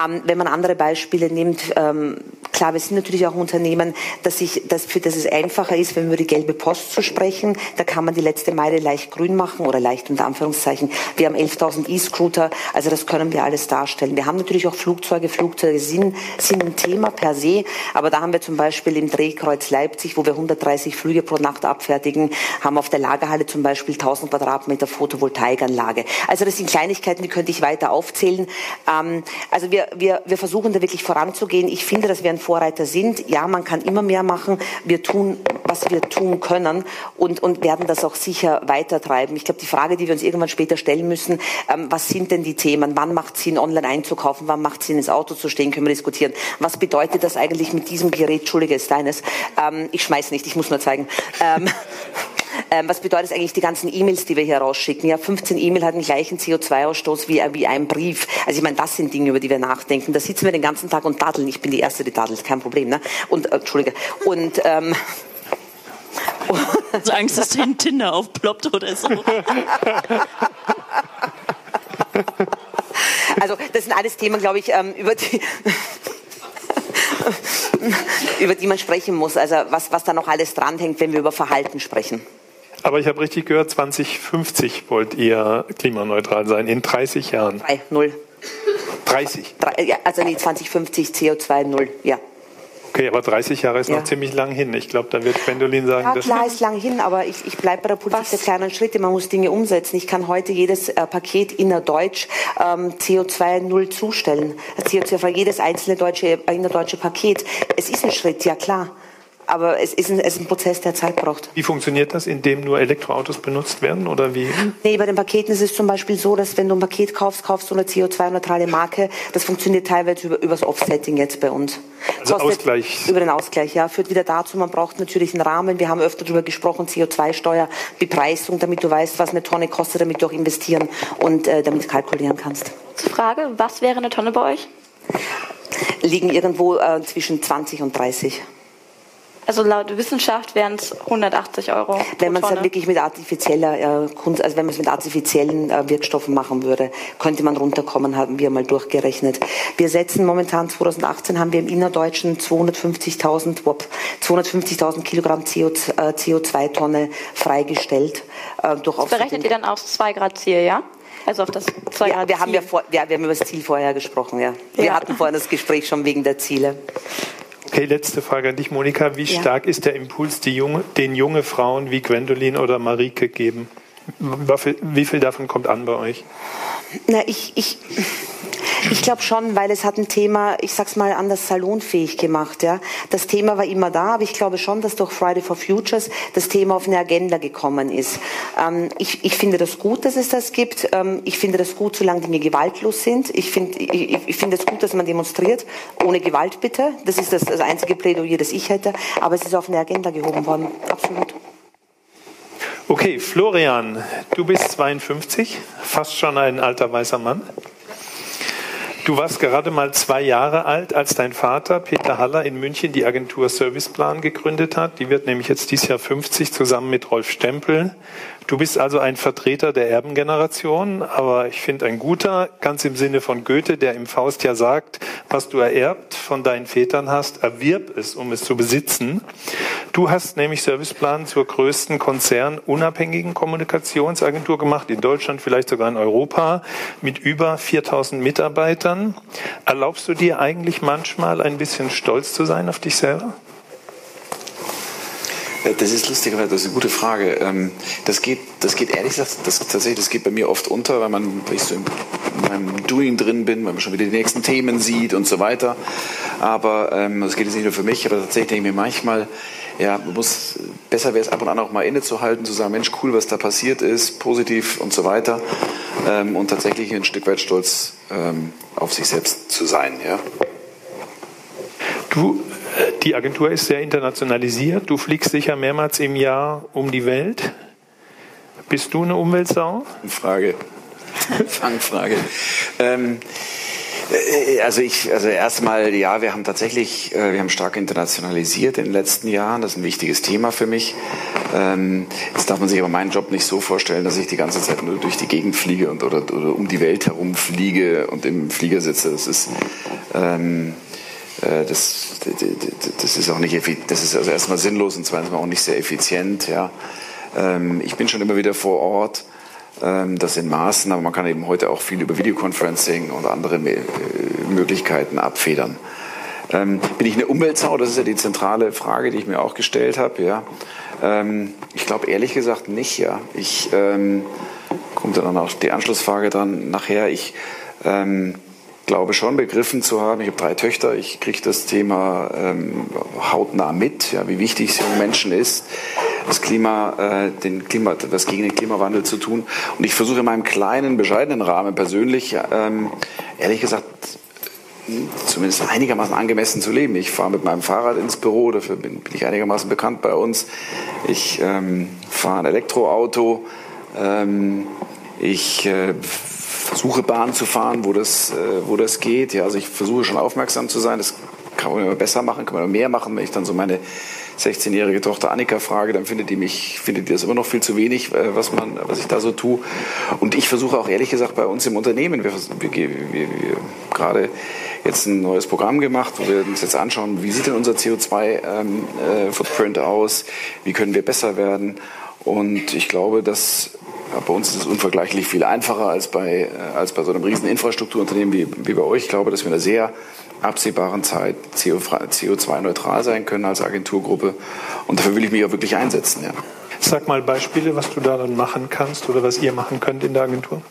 Ähm, wenn man andere Beispiele nimmt, ähm, klar, wir sind natürlich auch Unternehmen, dass sich, dass für das es einfacher ist, wenn wir über die gelbe Post zu sprechen. Da kann man die letzte Meile leicht grün machen oder leicht unter Anführungszeichen. Wir haben 11.000 E-Scooter, also das können wir alles darstellen. Wir haben natürlich auch Flugzeuge. Flugzeuge sind, sind ein Thema per se, aber da haben wir zum Beispiel im Drehkreuz Leipzig, wo wir 130 Flüge pro Nacht abfertigen, haben auf der Lagerhalle zum Beispiel 1000 Quadratmeter Photovoltaikanlage. Also das sind Kleinigkeiten, die könnte ich weiter aufzählen. Ähm, also wir, wir, wir versuchen da wirklich voranzugehen. Ich finde, dass wir ein Vorreiter sind. Ja, man kann immer mehr machen. Wir tun, was wir tun können und, und werden das auch sicher weitertreiben. Ich glaube, die Frage, die wir uns irgendwann später stellen müssen, ähm, was sind denn die Themen? Wann macht es Sinn, online einzukaufen? Wann macht es Sinn, ins Auto zu stehen? Können wir diskutieren. Was bedeutet das eigentlich mit diesem Gerät? Entschuldige, ist deines. Ähm, ich schmeiß nicht, ich muss nur zeigen. Ähm, ähm, was bedeutet eigentlich die ganzen E-Mails, die wir hier rausschicken? Ja, 15 E-Mail hat den gleichen CO2-Ausstoß wie, wie ein Brief. Also ich meine, das sind Dinge, über die wir nachdenken. Da sitzen wir den ganzen Tag und daddeln. Ich bin die Erste, die daddelt, kein Problem. Ne? Und, äh, Entschuldige. Und, ähm, so Angst, dass dein Tinder aufploppt oder so. Also das sind alles Themen, glaube ich, ähm, über die über die man sprechen muss. Also was, was da noch alles dranhängt, wenn wir über Verhalten sprechen. Aber ich habe richtig gehört, 2050 wollt ihr klimaneutral sein, in 30 Jahren. 3, 0. 30? Drei, ja, also nee, 2050 CO2 0, ja. Okay, aber 30 Jahre ist Ja. noch ziemlich lang hin. Ich glaube, da wird Gwendolin sagen, Ja, das klar ist lang hin, aber ich, ich bleibe bei der Politik der kleinen Schritte. Man muss Dinge umsetzen. Ich kann heute jedes äh, Paket innerdeutsch ähm, CO2 null zustellen. CO2 jedes einzelne deutsche, äh, innerdeutsche Paket. Es ist ein Schritt, ja klar. Aber es ist, ein, es ist ein Prozess, der Zeit braucht. Wie funktioniert das, indem nur Elektroautos benutzt werden oder wie? Nee, bei den Paketen ist es zum Beispiel so, dass wenn du ein Paket kaufst, kaufst du eine CO2-neutrale Marke. Das funktioniert teilweise über, übers Offsetting jetzt bei uns. Also Ausgleich. Über den Ausgleich, ja. Führt wieder dazu, man braucht natürlich einen Rahmen. Wir haben öfter darüber gesprochen, CO2-Steuer, Bepreisung, damit du weißt, was eine Tonne kostet, damit du auch investieren und äh, damit kalkulieren kannst. Zur Frage, was wäre eine Tonne bei euch? Liegen irgendwo äh, zwischen 20 und 30. Also laut Wissenschaft wären es 180 Euro. Wenn man es dann wirklich mit artifizieller äh, Kunst, also wenn man es mit artifiziellen äh, Wirkstoffen machen würde, könnte man runterkommen, haben wir mal durchgerechnet. Wir setzen momentan 2018 haben wir im innerdeutschen 250.000 wop, 250.000 Kilogramm CO, äh, CO2-Tonne freigestellt äh, durch Berechnet ihr dann aufs 2 Grad Ziel, ja? Also auf das 2 ja, Grad wir haben ja, vor, ja, wir haben über das Ziel vorher gesprochen, ja. Wir Ja. hatten vorhin das Gespräch schon wegen der Ziele. Okay, letzte Frage an dich, Monika. Wie Ja. stark ist der Impuls, junge, den junge Frauen wie Gwendolin oder Marike geben? Wie wie viel davon kommt an bei euch? Na, ich, ich, ich glaube schon, weil es hat ein Thema, ich sag's mal anders, salonfähig gemacht. Ja, das Thema war immer da, aber ich glaube schon, dass durch Friday for Futures das Thema auf eine Agenda gekommen ist. Ähm, ich, ich finde das gut, dass es das gibt. Ähm, ich finde das gut, solange Dinge gewaltlos sind. Ich finde, ich, ich finde es gut, dass man demonstriert ohne Gewalt bitte. Das ist das, das einzige Plädoyer, das ich hätte. Aber es ist auf eine Agenda gehoben worden. Absolut. Okay, Florian, du bist 52, fast schon ein alter weißer Mann. Du warst gerade mal zwei Jahre alt, als dein Vater Peter Haller in München die Agentur Serviceplan gegründet hat. Die wird nämlich jetzt dieses Jahr 50 zusammen mit Rolf Stempel. Du bist also ein Vertreter der Erbengeneration, aber ich finde ein guter, ganz im Sinne von Goethe, der im Faust ja sagt, was du ererbt von deinen Vätern hast, erwirb es, um es zu besitzen. Du hast nämlich Serviceplan zur größten konzernunabhängigen Kommunikationsagentur gemacht, in Deutschland, vielleicht sogar in Europa, mit über 4000 Mitarbeitern. Erlaubst du dir eigentlich manchmal ein bisschen stolz zu sein auf dich selber? Äh, Das ist lustigerweise, das ist eine gute Frage. Ähm, Das geht, das geht ehrlich gesagt, das, tatsächlich, das geht bei mir oft unter, weil man, weil ich so in meinem Doing drin bin, weil man schon wieder die nächsten Themen sieht und so weiter. Aber ähm, das geht jetzt nicht nur für mich, aber tatsächlich denke ich mir manchmal, ja, man muss, besser wäre es ab und an auch mal innezuhalten, zu sagen, Mensch, cool, was da passiert ist, positiv und so weiter. Ähm, und tatsächlich ein Stück weit stolz auf sich selbst zu sein, ja. Du, die Agentur ist sehr internationalisiert. Du fliegst sicher mehrmals im Jahr um die Welt. Bist du eine Umweltsau? Frage. Fangfrage. Ähm, äh, also ich, also erstmal, ja, wir haben tatsächlich, äh, wir haben stark internationalisiert in den letzten Jahren. Das ist ein wichtiges Thema für mich. Ähm, jetzt darf man sich aber meinen Job nicht so vorstellen, dass ich die ganze Zeit nur durch die Gegend fliege und oder, oder um die Welt herum fliege und im Flieger sitze. Das ist ähm, äh, das, das ist auch nicht das ist also erstmal sinnlos und zweitens auch nicht sehr effizient. Ja. Ähm, Ich bin schon immer wieder vor Ort. Ähm, Das in Maßen, aber man kann eben heute auch viel über Videoconferencing und andere äh, Möglichkeiten abfedern. Ähm, bin ich eine Umweltsau? Das ist ja die zentrale Frage, die ich mir auch gestellt habe. Ja. Ich glaube ehrlich gesagt nicht. Ja. Ich ähm, kommt dann auch die Anschlussfrage dran nachher. Ich ähm, glaube schon begriffen zu haben. Ich habe drei Töchter. Ich kriege das Thema ähm, hautnah mit, ja, wie wichtig es jungen Menschen ist, das Klima, äh, den Klima, was gegen den Klimawandel zu tun. Und ich versuche in meinem kleinen, bescheidenen Rahmen persönlich, ähm, ehrlich gesagt, zumindest einigermaßen angemessen zu leben. Ich fahre mit meinem Fahrrad ins Büro, dafür bin, bin ich einigermaßen bekannt bei uns. Ich ähm, fahre ein Elektroauto. Ähm, ich äh, versuche Bahn zu fahren, wo das, äh, wo das geht. Ja, also ich versuche schon aufmerksam zu sein. Das kann man immer besser machen, kann man immer mehr machen, wenn ich dann so meine 16-jährige Tochter Annika frage, dann findet die mich, findet die das immer noch viel zu wenig, äh, was man, was ich da so tue. Und ich versuche auch ehrlich gesagt bei uns im Unternehmen, wir, wir, wir, wir gerade jetzt ein neues Programm gemacht, wo wir uns jetzt anschauen, wie sieht denn unser CO2-Footprint ähm, äh, aus, wie können wir besser werden. Und ich glaube, dass bei uns ist es unvergleichlich viel einfacher als bei, äh, als bei so einem riesen Infrastrukturunternehmen wie, wie bei euch. Ich glaube, dass wir in einer sehr absehbaren Zeit CO2-neutral sein können als Agenturgruppe. Und dafür will ich mich auch wirklich einsetzen. Ja. Sag mal Beispiele, was du da dann machen kannst oder was ihr machen könnt in der Agentur.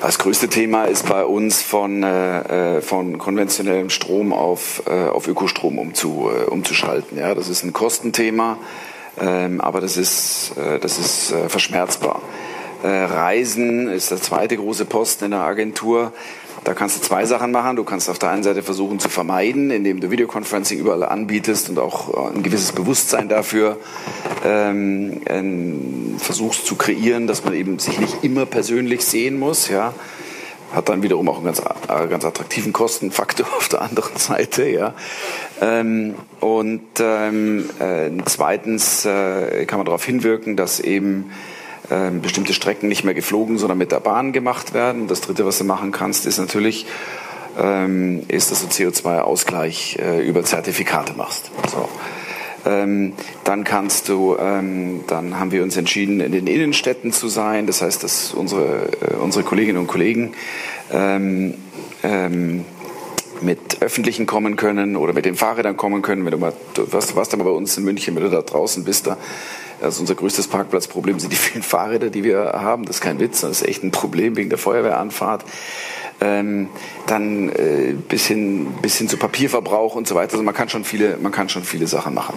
Das größte Thema ist bei uns von, äh, äh von konventionellem Strom auf, äh, auf Ökostrom umzu, äh, umzuschalten. Ja, das ist ein Kostenthema, ähm, aber das ist, äh, das ist äh, verschmerzbar. Äh, Reisen ist der zweite große Posten in der Agentur. Da kannst du zwei Sachen machen. Du kannst auf der einen Seite versuchen zu vermeiden, indem du Videoconferencing überall anbietest und auch äh, ein gewisses Bewusstsein dafür ähm, versuchst zu kreieren, dass man eben sich nicht immer persönlich sehen muss. Ja, hat dann wiederum auch einen ganz, äh, ganz attraktiven Kostenfaktor auf der anderen Seite. Ja. Ähm, und ähm, äh, zweitens äh, kann man darauf hinwirken, dass eben ähm, bestimmte Strecken nicht mehr geflogen, sondern mit der Bahn gemacht werden. Das Dritte, was du machen kannst, ist natürlich, ähm, ist, dass du CO2-Ausgleich äh, über Zertifikate machst. So. Ähm, dann kannst du, ähm, dann haben wir uns entschieden, in den Innenstädten zu sein. Das heißt, dass unsere, äh, unsere Kolleginnen und Kollegen ähm, ähm mit Öffentlichen kommen können oder mit den Fahrrädern kommen können. Wenn du mal, du warst, warst mal bei uns in München, wenn du da draußen bist, da also unser größtes Parkplatzproblem sind die vielen Fahrräder, die wir haben. Das ist kein Witz, das ist echt ein Problem wegen der Feuerwehranfahrt. Ähm, dann äh, bis, hin, bis hin zu Papierverbrauch und so weiter. Also man kann schon viele, man kann schon viele Sachen machen.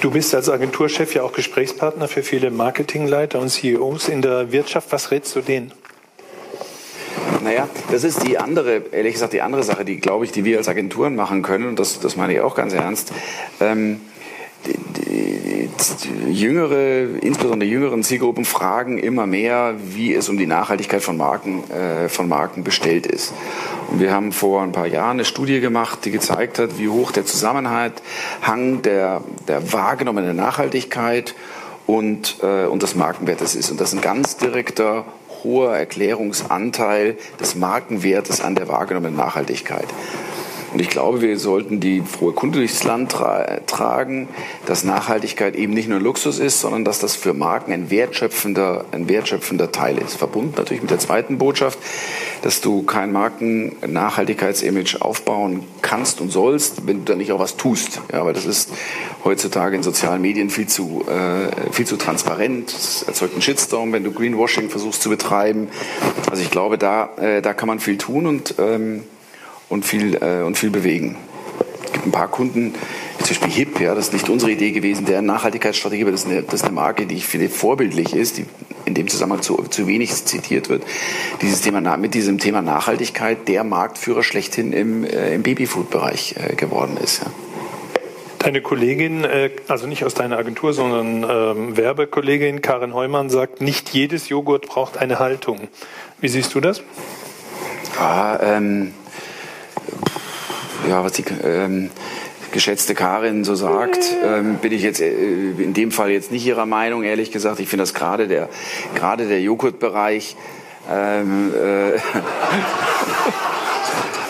Du bist als Agenturchef ja auch Gesprächspartner für viele Marketingleiter und CEOs in der Wirtschaft. Was rätst du denen? Naja, das ist die andere, ehrlich gesagt, die andere Sache, die, glaube ich, die wir als Agenturen machen können, und das, das meine ich auch ganz ernst. Ähm, jüngere, insbesondere jüngeren Zielgruppen fragen immer mehr, wie es um die Nachhaltigkeit von Marken, äh, von Marken bestellt ist. Und wir haben vor ein paar Jahren eine Studie gemacht, die gezeigt hat, wie hoch der Zusammenhang der, der wahrgenommenen Nachhaltigkeit und, äh, und des Markenwertes ist. Und das ist ein ganz direkter, hoher Erklärungsanteil des Markenwertes an der wahrgenommenen Nachhaltigkeit. Und ich glaube, wir sollten die frohe Kunde durchs Land tra tragen, dass Nachhaltigkeit eben nicht nur Luxus ist, sondern dass das für Marken ein wertschöpfender, ein wertschöpfender Teil ist. Verbunden natürlich mit der zweiten Botschaft, dass du kein Marken-Nachhaltigkeitsimage aufbauen kannst und sollst, wenn du da nicht auch was tust. Ja, weil das ist heutzutage in sozialen Medien viel zu, äh, viel zu transparent. Es erzeugt einen Shitstorm, wenn du Greenwashing versuchst zu betreiben. Also ich glaube, da, äh, da kann man viel tun und ähm, und viel, äh, und viel bewegen. Es gibt ein paar Kunden, zum Beispiel HIP, ja, das ist nicht unsere Idee gewesen, deren Nachhaltigkeitsstrategie, aber das ist eine, das ist eine Marke, die ich finde vorbildlich ist, die in dem Zusammenhang zu, zu wenig zitiert wird. Dieses Thema, mit diesem Thema Nachhaltigkeit der Marktführer schlechthin im, äh, im Babyfood-Bereich äh, geworden ist. Ja. Deine Kollegin, äh, also nicht aus deiner Agentur, sondern ähm, Werbekollegin Karin Heumann sagt, nicht jedes Joghurt braucht eine Haltung. Wie siehst du das? Ah, ähm, ja, was die ähm, geschätzte Karin so sagt, ähm, bin ich jetzt äh, in dem Fall jetzt nicht ihrer Meinung, ehrlich gesagt. Ich finde das gerade der, gerade der Joghurtbereich ähm, äh,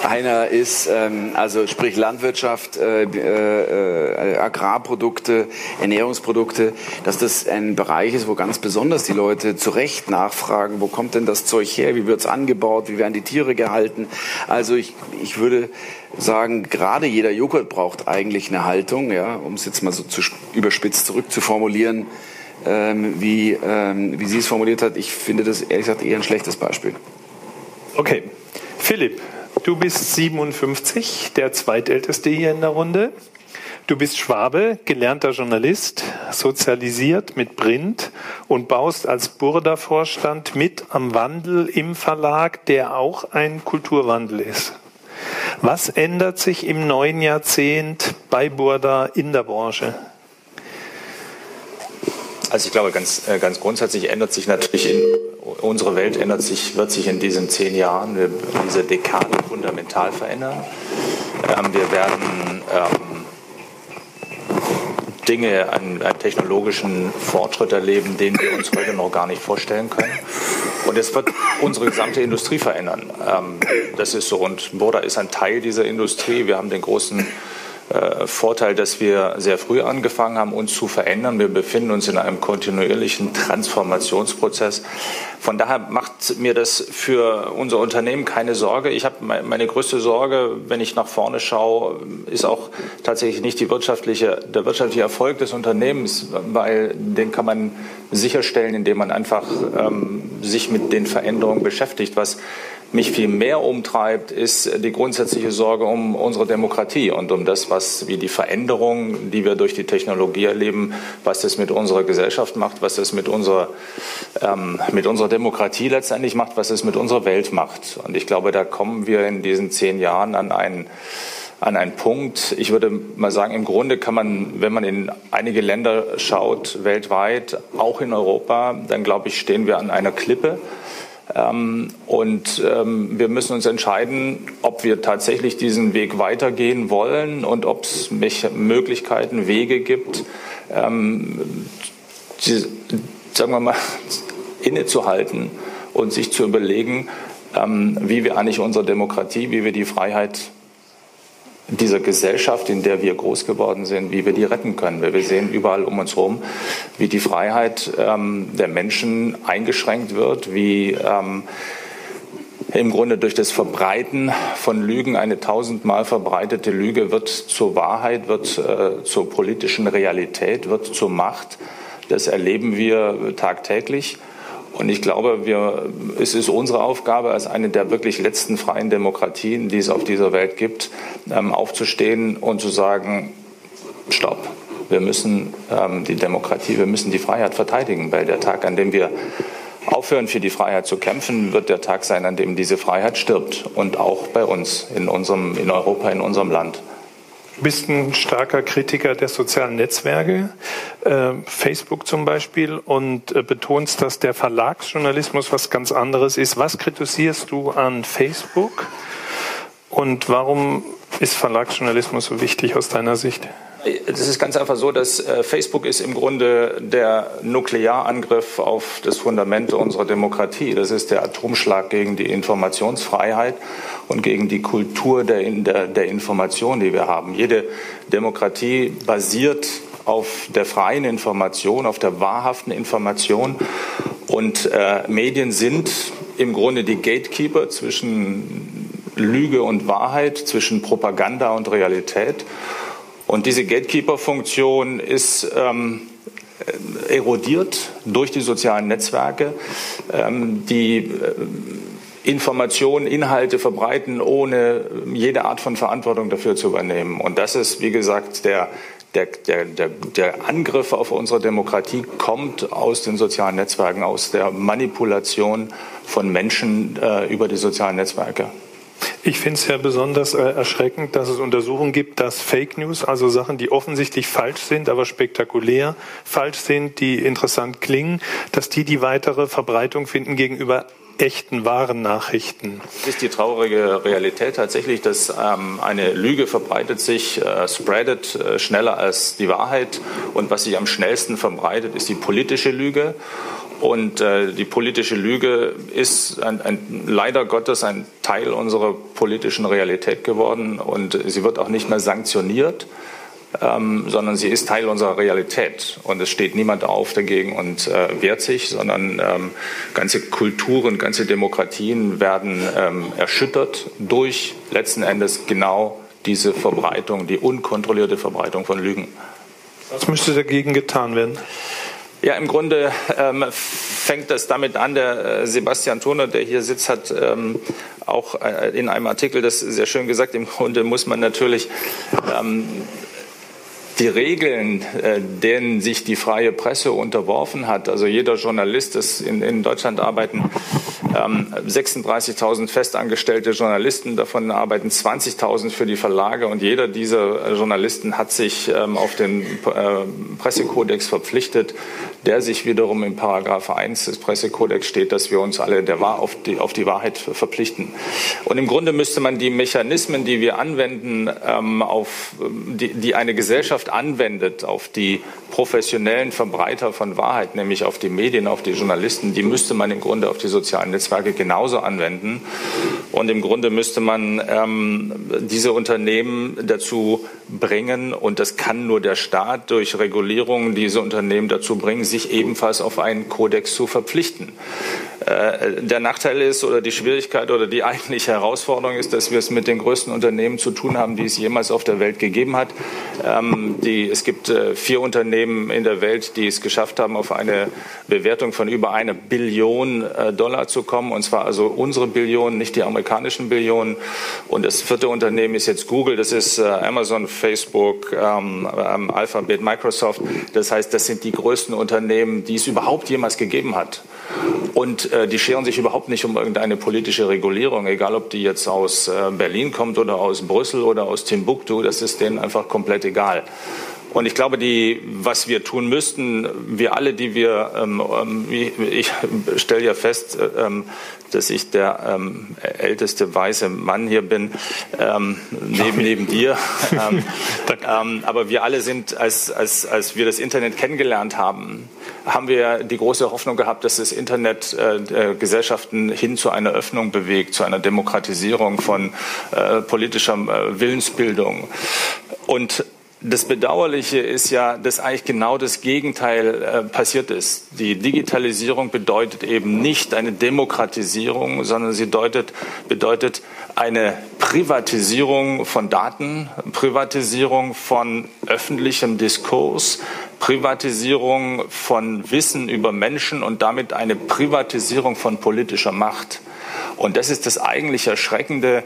Einer ist, ähm, also sprich Landwirtschaft, äh, äh, Agrarprodukte, Ernährungsprodukte, dass das ein Bereich ist, wo ganz besonders die Leute zu Recht nachfragen, wo kommt denn das Zeug her, wie wird es angebaut, wie werden die Tiere gehalten. Also ich, ich würde sagen, gerade jeder Joghurt braucht eigentlich eine Haltung, ja, um es jetzt mal so zu überspitzt zurückzuformulieren, ähm, wie, ähm, wie sie es formuliert hat. Ich finde das ehrlich gesagt eher ein schlechtes Beispiel. Okay. Philipp, Du bist 57, der zweitälteste hier in der Runde. Du bist Schwabe, gelernter Journalist, sozialisiert mit Print und baust als Burda-Vorstand mit am Wandel im Verlag, der auch ein Kulturwandel ist. Was ändert sich im neuen Jahrzehnt bei Burda in der Branche? Also ich glaube, ganz, äh, ganz grundsätzlich ändert sich natürlich in, unsere Welt ändert sich, wird sich in diesen zehn Jahren, diese Dekade fundamental verändern. Ähm, wir werden ähm, Dinge, einen, einen, technologischen Fortschritt erleben, den wir uns heute noch gar nicht vorstellen können. Und es wird unsere gesamte Industrie verändern. Ähm, das ist so. Und Boda ist ein Teil dieser Industrie. Wir haben den großen Vorteil, dass wir sehr früh angefangen haben, uns zu verändern. Wir befinden uns in einem kontinuierlichen Transformationsprozess. Von daher macht mir das für unser Unternehmen keine Sorge. Ich habe meine größte Sorge, wenn ich nach vorne schaue, ist auch tatsächlich nicht die wirtschaftliche, der wirtschaftliche Erfolg des Unternehmens, weil den kann man sicherstellen, indem man einfach ähm, sich mit den Veränderungen beschäftigt. Was mich viel mehr umtreibt, ist die grundsätzliche Sorge um unsere Demokratie und um das, was wie die Veränderung, die wir durch die Technologie erleben, was das mit unserer Gesellschaft macht, was das mit unserer, ähm, mit unserer Demokratie letztendlich macht, was es mit unserer Welt macht. Und ich glaube, da kommen wir in diesen zehn Jahren an einen an einen Punkt. Ich würde mal sagen, im Grunde kann man, wenn man in einige Länder schaut, weltweit, auch in Europa, dann glaube ich, stehen wir an einer Klippe. Ähm, und ähm, wir müssen uns entscheiden, ob wir tatsächlich diesen Weg weitergehen wollen und ob es Möglichkeiten, Wege gibt, ähm, die, sagen wir mal, innezuhalten und sich zu überlegen, wie wir eigentlich unsere Demokratie, wie wir die Freiheit dieser Gesellschaft, in der wir groß geworden sind, wie wir die retten können. Wir sehen überall um uns herum, wie die Freiheit ähm, der Menschen eingeschränkt wird, wie ähm, im Grunde durch das Verbreiten von Lügen eine tausendmal verbreitete Lüge wird zur Wahrheit, wird äh, zur politischen Realität, wird zur Macht. Das erleben wir tagtäglich. Und ich glaube, wir, es ist unsere Aufgabe, als eine der wirklich letzten freien Demokratien, die es auf dieser Welt gibt, ähm, aufzustehen und zu sagen, stopp. Wir müssen ähm, die Demokratie, wir müssen die Freiheit verteidigen, weil der Tag, an dem wir aufhören, für die Freiheit zu kämpfen, wird der Tag sein, an dem diese Freiheit stirbt. Und auch bei uns, in, unserem, in Europa, in unserem Land bist ein starker Kritiker der sozialen Netzwerke, äh, Facebook zum Beispiel, und äh, betonst, dass der Verlagsjournalismus was ganz anderes ist. Was kritisierst du an Facebook und warum ist Verlagsjournalismus so wichtig aus deiner Sicht? Es ist ganz einfach so, dass äh, Facebook ist im Grunde der Nuklearangriff auf das Fundament unserer Demokratie. Das ist der Atomschlag gegen die Informationsfreiheit und gegen die Kultur der, der, der Information, die wir haben. Jede Demokratie basiert auf der freien Information, auf der wahrhaften Information. Und äh, Medien sind im Grunde die Gatekeeper zwischen Lüge und Wahrheit, zwischen Propaganda und Realität. Und diese Gatekeeper-Funktion ist ähm, erodiert durch die sozialen Netzwerke, ähm, die äh, Informationen, Inhalte verbreiten, ohne jede Art von Verantwortung dafür zu übernehmen. Und das ist, wie gesagt, der, der, der, der, Angriff auf unsere Demokratie kommt aus den sozialen Netzwerken, aus der Manipulation von Menschen äh, über die sozialen Netzwerke. Ich finde es ja besonders äh, erschreckend, dass es Untersuchungen gibt, dass Fake News, also Sachen, die offensichtlich falsch sind, aber spektakulär falsch sind, die interessant klingen, dass die die weitere Verbreitung finden gegenüber echten, wahren Nachrichten. Es ist die traurige Realität tatsächlich, dass ähm, eine Lüge verbreitet sich, äh, spreadet äh, schneller als die Wahrheit. Und was sich am schnellsten verbreitet, ist die politische Lüge. Und äh, die politische Lüge ist ein, ein, leider Gottes ein Teil unserer politischen Realität geworden und sie wird auch nicht mehr sanktioniert, ähm, sondern sie ist Teil unserer Realität. Und es steht niemand auf dagegen und äh, wehrt sich, sondern ähm, ganze Kulturen, ganze Demokratien werden ähm, erschüttert durch letzten Endes genau diese Verbreitung, die unkontrollierte Verbreitung von Lügen. Was müsste dagegen getan werden? Ja, im Grunde ähm, fängt das damit an, der äh, Sebastian Turner, der hier sitzt, hat ähm, auch äh, in einem Artikel das sehr schön gesagt, im Grunde muss man natürlich ähm, die Regeln, äh, denen sich die freie Presse unterworfen hat, also jeder Journalist, das in, in Deutschland arbeiten ähm, 36.000 festangestellte Journalisten, davon arbeiten 20.000 für die Verlage und jeder dieser Journalisten hat sich ähm, auf den äh, Pressekodex verpflichtet, der sich wiederum im Paragraph 1 des Pressekodex steht, dass wir uns alle der Wahr auf, die, auf die Wahrheit verpflichten. Und im Grunde müsste man die Mechanismen, die wir anwenden, ähm, auf, die, die eine Gesellschaft anwendet, auf die professionellen Verbreiter von Wahrheit, nämlich auf die Medien, auf die Journalisten, die müsste man im Grunde auf die sozialen Netzwerke genauso anwenden. Und im Grunde müsste man ähm, diese Unternehmen dazu bringen, und das kann nur der Staat durch Regulierungen diese Unternehmen dazu bringen, sich ebenfalls auf einen Kodex zu verpflichten. Äh, der Nachteil ist oder die Schwierigkeit oder die eigentliche Herausforderung ist, dass wir es mit den größten Unternehmen zu tun haben, die es jemals auf der Welt gegeben hat. Ähm, die, es gibt äh, vier Unternehmen in der Welt, die es geschafft haben, auf eine Bewertung von über einer Billion äh, Dollar zu kommen, und zwar also unsere Billionen, nicht die amerikanischen Billionen. Und das vierte Unternehmen ist jetzt Google, das ist Amazon, Facebook, ähm, ähm, Alphabet, Microsoft. Das heißt, das sind die größten Unternehmen, die es überhaupt jemals gegeben hat. Und äh, die scheren sich überhaupt nicht um irgendeine politische Regulierung, egal ob die jetzt aus äh, Berlin kommt oder aus Brüssel oder aus Timbuktu, das ist denen einfach komplett egal. Und ich glaube, die, was wir tun müssten, wir alle, die wir, ähm, ähm ich stelle ja fest, ähm, dass ich der ähm, älteste weiße Mann hier bin, ähm, neben, neben dir. Ähm, aber wir alle sind, als, als, als wir das Internet kennengelernt haben, haben wir die große Hoffnung gehabt, dass das Internet äh, Gesellschaften hin zu einer Öffnung bewegt, zu einer Demokratisierung von äh, politischer äh, Willensbildung. Und das Bedauerliche ist ja, dass eigentlich genau das Gegenteil äh, passiert ist. Die Digitalisierung bedeutet eben nicht eine Demokratisierung, sondern sie deutet, bedeutet eine Privatisierung von Daten, Privatisierung von öffentlichem Diskurs, Privatisierung von Wissen über Menschen und damit eine Privatisierung von politischer Macht. Und das ist das eigentlich Erschreckende,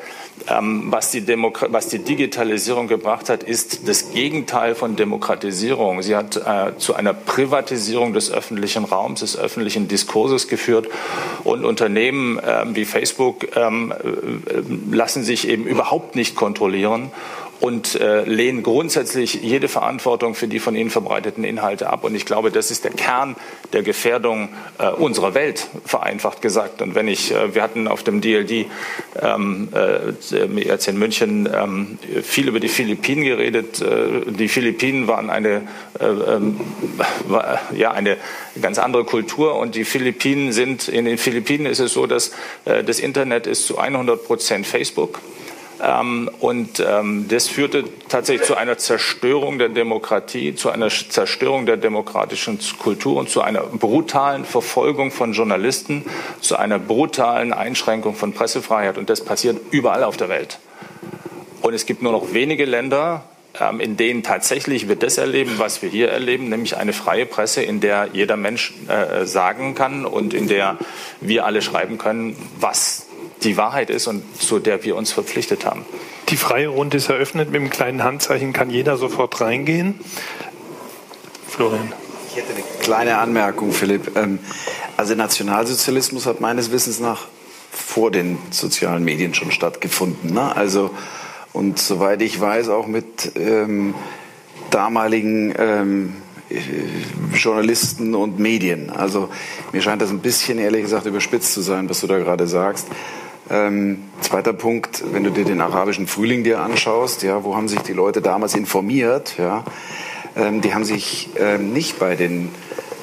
ähm, was, die was, die Digitalisierung gebracht hat, ist das Gegenteil von Demokratisierung. Sie hat äh, zu einer Privatisierung des öffentlichen Raums, des öffentlichen Diskurses geführt. Und Unternehmen äh, wie Facebook ähm, äh, lassen sich eben überhaupt nicht kontrollieren und äh, lehnen grundsätzlich jede Verantwortung für die von ihnen verbreiteten Inhalte ab. Und ich glaube, das ist der Kern der Gefährdung äh, unserer Welt, vereinfacht gesagt. Und wenn ich, äh, wir hatten auf dem DLD ähm, äh, jetzt in München ähm, viel über die Philippinen geredet. Äh, die Philippinen waren eine, äh, ähm, war, ja, eine ganz andere Kultur und die Philippinen sind, in den Philippinen ist es so, dass äh, das Internet ist zu 100 Prozent Facebook ähm, und ähm, das führte tatsächlich zu einer Zerstörung der Demokratie, zu einer Zerstörung der demokratischen Kultur und zu einer brutalen Verfolgung von Journalisten, zu einer brutalen Einschränkung von Pressefreiheit. Und das passiert überall auf der Welt. Und es gibt nur noch wenige Länder, ähm, in denen tatsächlich wir das erleben, was wir hier erleben, nämlich eine freie Presse, in der jeder Mensch äh, sagen kann und in der wir alle schreiben können, was die Wahrheit ist und zu der wir uns verpflichtet haben. Die freie Runde ist eröffnet. Mit dem kleinen Handzeichen kann jeder sofort reingehen. Florian. Ich hätte eine kleine Anmerkung, Philipp. Ähm, also Nationalsozialismus hat meines Wissens nach vor den sozialen Medien schon stattgefunden. Ne? Also und soweit ich weiß auch mit ähm, damaligen ähm, Journalisten und Medien. Also mir scheint das ein bisschen ehrlich gesagt überspitzt zu sein, was du da gerade sagst. Ähm, zweiter Punkt, wenn du dir den arabischen Frühling dir anschaust, ja, wo haben sich die Leute damals informiert? Ja, ähm, die haben sich ähm, nicht bei den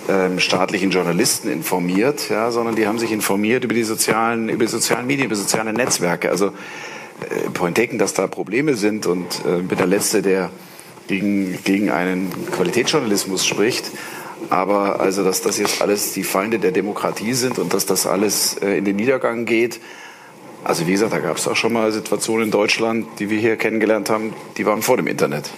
ähm, staatlichen Journalisten informiert, ja, sondern die haben sich informiert über die sozialen, über die sozialen Medien, über soziale Netzwerke. Also äh, point taken, dass da Probleme sind und äh, bin der Letzte, der gegen, gegen einen Qualitätsjournalismus spricht. Aber also, dass das jetzt alles die Feinde der Demokratie sind und dass das alles äh, in den Niedergang geht, also wie gesagt, da gab es auch schon mal Situationen in Deutschland, die wir hier kennengelernt haben, die waren vor dem Internet.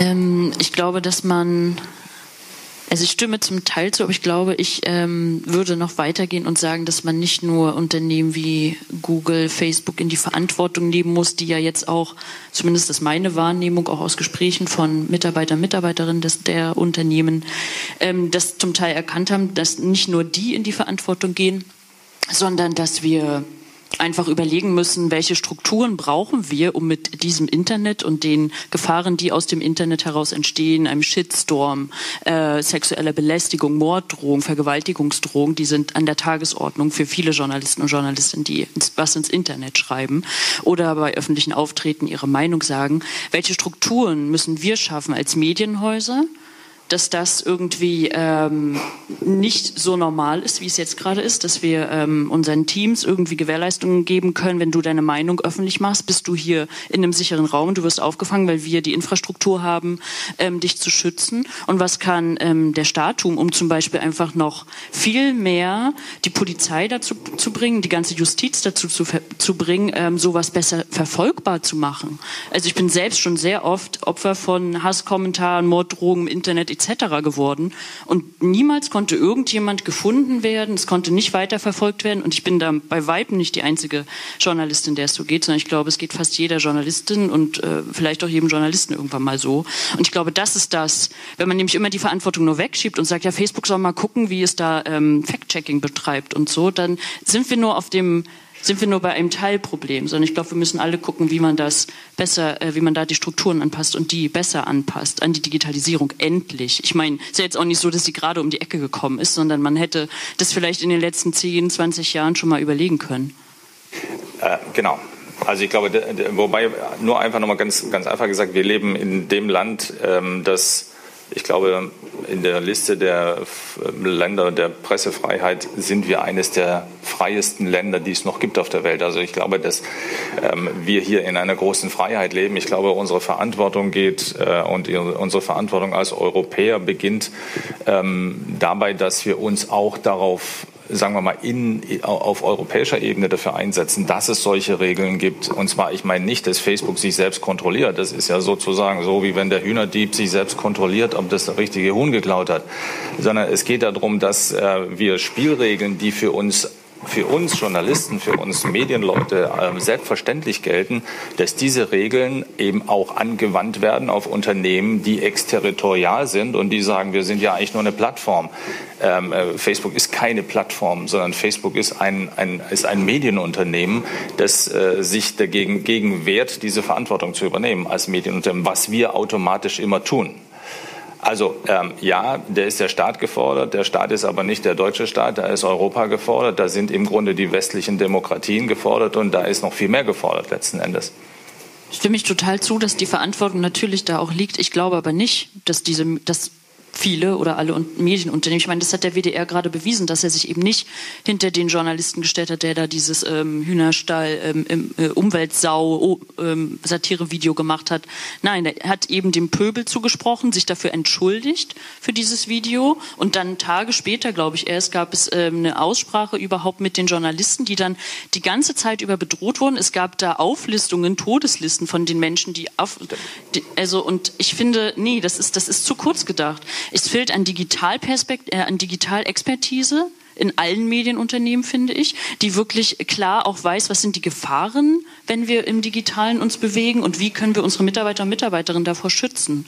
Ähm, ich glaube, dass man Also ich stimme zum Teil zu, aber ich glaube, ich ähm, würde noch weitergehen und sagen, dass man nicht nur Unternehmen wie Google, Facebook in die Verantwortung nehmen muss, die ja jetzt auch, zumindest ist meine Wahrnehmung, auch aus Gesprächen von Mitarbeitern, Mitarbeiterinnen des, der Unternehmen, ähm, das zum Teil erkannt haben, dass nicht nur die in die Verantwortung gehen, sondern dass wir einfach überlegen müssen, welche Strukturen brauchen wir, um mit diesem Internet und den Gefahren, die aus dem Internet heraus entstehen, einem Shitstorm, äh, sexueller Belästigung, Morddrohung, Vergewaltigungsdrohung, die sind an der Tagesordnung für viele Journalisten und Journalistinnen, die ins, was ins Internet schreiben oder bei öffentlichen Auftreten ihre Meinung sagen. Welche Strukturen müssen wir schaffen als Medienhäuser? Dass das irgendwie ähm, nicht so normal ist, wie es jetzt gerade ist, dass wir ähm, unseren Teams irgendwie Gewährleistungen geben können, wenn du deine Meinung öffentlich machst, bist du hier in einem sicheren Raum, du wirst aufgefangen, weil wir die Infrastruktur haben, ähm, dich zu schützen. Und was kann ähm, der Staat tun, um zum Beispiel einfach noch viel mehr die Polizei dazu zu bringen, die ganze Justiz dazu zu, zu bringen, ähm, sowas besser verfolgbar zu machen? Also ich bin selbst schon sehr oft Opfer von Hasskommentaren, Morddrohungen im Internet etc. geworden. Und niemals konnte irgendjemand gefunden werden, es konnte nicht weiterverfolgt werden. Und ich bin da bei Weitem nicht die einzige Journalistin, der es so geht, sondern ich glaube, es geht fast jeder Journalistin und äh, vielleicht auch jedem Journalisten irgendwann mal so. Und ich glaube, das ist das, wenn man nämlich immer die Verantwortung nur wegschiebt und sagt, ja, Facebook soll mal gucken, wie es da ähm, Fact-Checking betreibt und so, dann sind wir nur auf dem sind wir nur bei einem Teilproblem, sondern ich glaube, wir müssen alle gucken, wie man das besser, äh, wie man da die Strukturen anpasst und die besser anpasst an die Digitalisierung. Endlich. Ich meine, es ist ja jetzt auch nicht so, dass sie gerade um die Ecke gekommen ist, sondern man hätte das vielleicht in den letzten 10, 20 Jahren schon mal überlegen können. Äh, genau. Also ich glaube, wobei nur einfach nochmal ganz, ganz einfach gesagt, wir leben in dem Land, ähm, das ich glaube, in der Liste der Länder der Pressefreiheit sind wir eines der freiesten Länder, die es noch gibt auf der Welt. Also ich glaube, dass ähm, wir hier in einer großen Freiheit leben. Ich glaube, unsere Verantwortung geht äh, und unsere Verantwortung als Europäer beginnt ähm, dabei, dass wir uns auch darauf sagen wir mal, in, auf europäischer Ebene dafür einsetzen, dass es solche Regeln gibt. Und zwar, ich meine nicht, dass Facebook sich selbst kontrolliert. Das ist ja sozusagen so, wie wenn der Hühnerdieb sich selbst kontrolliert, ob das der richtige Huhn geklaut hat. Sondern es geht darum, dass äh, wir Spielregeln, die für uns für uns Journalisten, für uns Medienleute äh, selbstverständlich gelten, dass diese Regeln eben auch angewandt werden auf Unternehmen, die exterritorial sind und die sagen, wir sind ja eigentlich nur eine Plattform. Ähm, äh, Facebook ist keine Plattform, sondern Facebook ist ein, ein, ist ein Medienunternehmen, das äh, sich dagegen gegen wehrt, diese Verantwortung zu übernehmen als Medienunternehmen, was wir automatisch immer tun. Also ähm, ja, der ist der Staat gefordert. Der Staat ist aber nicht der deutsche Staat, da ist Europa gefordert. Da sind im Grunde die westlichen Demokratien gefordert und da ist noch viel mehr gefordert letzten Endes. Stimme ich total zu, dass die Verantwortung natürlich da auch liegt. Ich glaube aber nicht, dass diese, dass viele oder alle Medienunternehmen. Ich meine, das hat der WDR gerade bewiesen, dass er sich eben nicht hinter den Journalisten gestellt hat, der da dieses ähm, Hühnerstall, ähm, äh, Umweltsau, oh, ähm, Satire-Video gemacht hat. Nein, er hat eben dem Pöbel zugesprochen, sich dafür entschuldigt für dieses Video und dann Tage später, glaube ich, erst gab es ähm, eine Aussprache überhaupt mit den Journalisten, die dann die ganze Zeit über bedroht wurden. Es gab da Auflistungen, Todeslisten von den Menschen, die, auf, die also und ich finde, nee, das ist das ist zu kurz gedacht. Es fehlt an, Digitalperspekt äh, an Digitalexpertise in allen Medienunternehmen, finde ich, die wirklich klar auch weiß, was sind die Gefahren, wenn wir im Digitalen uns bewegen und wie können wir unsere Mitarbeiter und Mitarbeiterinnen davor schützen.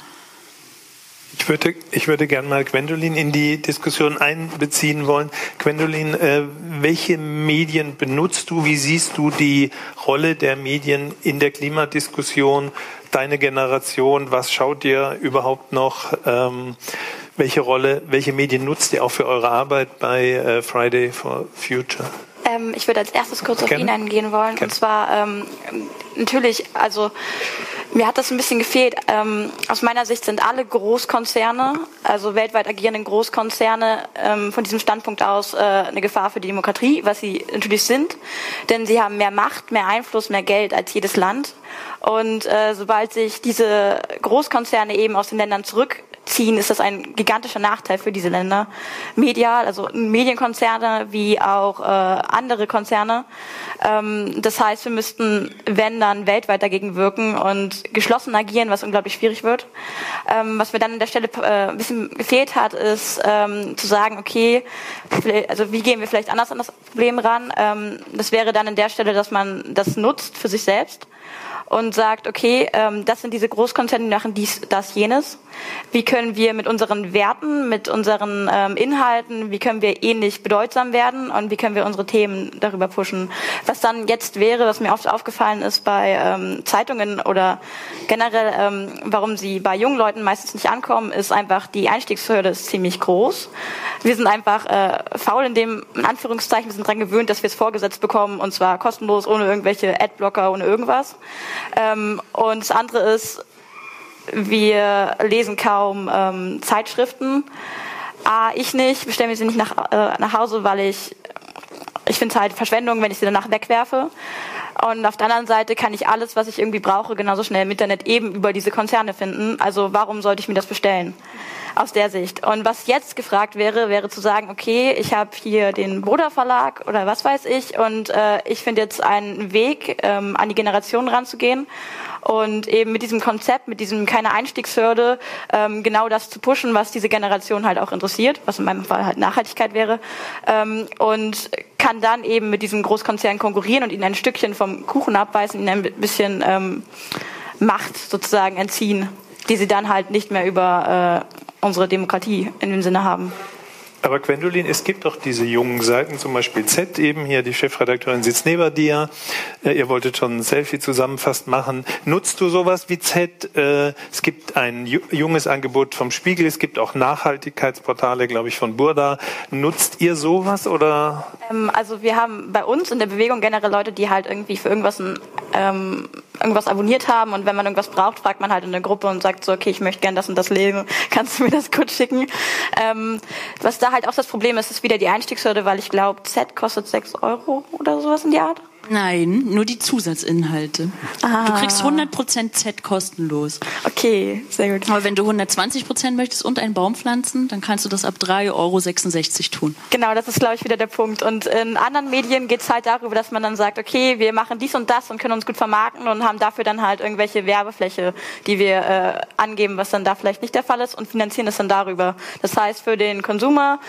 Ich würde, ich würde gerne mal Gwendolin in die Diskussion einbeziehen wollen. Gwendolin, äh, welche Medien benutzt du? Wie siehst du die Rolle der Medien in der Klimadiskussion? Deine Generation, was schaut ihr überhaupt noch? Ähm, welche Rolle, welche Medien nutzt ihr auch für eure Arbeit bei äh, Friday for Future? Ähm, ich würde als erstes kurz auf ihn eingehen wollen. Gerne. Und zwar ähm, natürlich, also mir hat das ein bisschen gefehlt. Ähm, aus meiner Sicht sind alle Großkonzerne, also weltweit agierende Großkonzerne, ähm, von diesem Standpunkt aus äh, eine Gefahr für die Demokratie, was sie natürlich sind. Denn sie haben mehr Macht, mehr Einfluss, mehr Geld als jedes Land. Und äh, sobald sich diese Großkonzerne eben aus den Ländern zurück ziehen, ist das ein gigantischer Nachteil für diese Länder. Medial, also Medienkonzerne wie auch äh, andere Konzerne. Ähm, das heißt, wir müssten, wenn dann, weltweit dagegen wirken und geschlossen agieren, was unglaublich schwierig wird. Ähm, was mir dann an der Stelle äh, ein bisschen gefehlt hat, ist ähm, zu sagen, okay, also wie gehen wir vielleicht anders an das Problem ran? Ähm, das wäre dann an der Stelle, dass man das nutzt für sich selbst und sagt, okay, ähm, das sind diese Großkonzerne, die machen dies, das, jenes. Wie können wir mit unseren Werten, mit unseren ähm, Inhalten, wie können wir ähnlich bedeutsam werden und wie können wir unsere Themen darüber pushen? Was dann jetzt wäre, was mir oft aufgefallen ist bei ähm, Zeitungen oder generell, ähm, warum sie bei jungen Leuten meistens nicht ankommen, ist einfach, die Einstiegshürde ist ziemlich groß. Wir sind einfach äh, faul in dem, in Anführungszeichen, wir sind daran gewöhnt, dass wir es vorgesetzt bekommen und zwar kostenlos, ohne irgendwelche Adblocker, ohne irgendwas. Ähm, und das andere ist, wir lesen kaum ähm, Zeitschriften. A, ich nicht, bestelle mir sie nicht nach, äh, nach Hause, weil ich, ich finde es halt Verschwendung, wenn ich sie danach wegwerfe. Und auf der anderen Seite kann ich alles, was ich irgendwie brauche, genauso schnell im Internet eben über diese Konzerne finden. Also warum sollte ich mir das bestellen? Aus der Sicht. Und was jetzt gefragt wäre, wäre zu sagen, okay, ich habe hier den Boda Verlag oder was weiß ich und äh, ich finde jetzt einen Weg, ähm, an die Generation ranzugehen und eben mit diesem Konzept, mit diesem keine Einstiegshürde, ähm, genau das zu pushen, was diese Generation halt auch interessiert, was in meinem Fall halt Nachhaltigkeit wäre. Ähm, und kann dann eben mit diesem Großkonzern konkurrieren und ihnen ein Stückchen vom Kuchen abweisen, ihnen ein bisschen ähm, Macht sozusagen entziehen, die sie dann halt nicht mehr über äh, unsere Demokratie in dem Sinne haben. Aber Gwendolin, es gibt doch diese jungen Seiten, zum Beispiel Z eben hier, die Chefredakteurin sitzt neben dir. Äh, ihr wolltet schon ein Selfie zusammenfasst machen. Nutzt du sowas wie Z? Äh, es gibt ein junges Angebot vom Spiegel, es gibt auch Nachhaltigkeitsportale, glaube ich, von Burda. Nutzt ihr sowas oder? Ähm, also wir haben bei uns in der Bewegung generell Leute, die halt irgendwie für irgendwas ein ähm, irgendwas abonniert haben und wenn man irgendwas braucht, fragt man halt in der Gruppe und sagt so, okay, ich möchte gern das und das lesen, kannst du mir das kurz schicken? Ähm, was da halt auch das Problem ist, ist wieder die Einstiegshürde, weil ich glaube, Z kostet 6 Euro oder sowas in die Art. Nein, nur die Zusatzinhalte. Ah. Du kriegst 100% Z kostenlos. Okay, sehr gut. Aber wenn du 120% möchtest und einen Baum pflanzen, dann kannst du das ab 3,66 Euro tun. Genau, das ist, glaube ich, wieder der Punkt. Und in anderen Medien geht es halt darüber, dass man dann sagt, okay, wir machen dies und das und können uns gut vermarkten und haben dafür dann halt irgendwelche Werbefläche, die wir äh, angeben, was dann da vielleicht nicht der Fall ist und finanzieren es dann darüber. Das heißt, für den Konsumer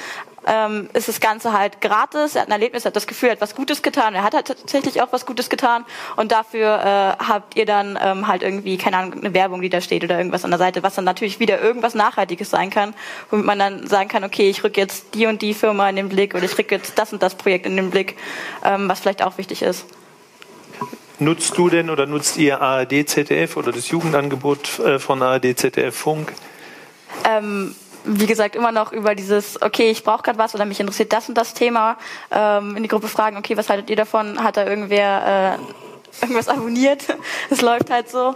ähm, ist das Ganze halt gratis. Er hat ein Erlebnis, er hat das Gefühl, er hat was Gutes getan. Er hat halt tatsächlich auch was Gutes getan. Und dafür äh, habt ihr dann ähm, halt irgendwie, keine Ahnung, eine Werbung, die da steht oder irgendwas an der Seite, was dann natürlich wieder irgendwas Nachhaltiges sein kann, womit man dann sagen kann, okay, ich rücke jetzt die und die Firma in den Blick oder ich rücke jetzt das und das Projekt in den Blick, ähm, was vielleicht auch wichtig ist. Nutzt du denn oder nutzt ihr ARD, ZDF oder das Jugendangebot äh, von ARD, ZDF Funk? Ähm, wie gesagt, immer noch über dieses, okay, ich brauche gerade was oder mich interessiert das und das Thema, ähm, in die Gruppe fragen, okay, was haltet ihr davon? Hat da irgendwer äh, irgendwas abonniert? Es läuft halt so.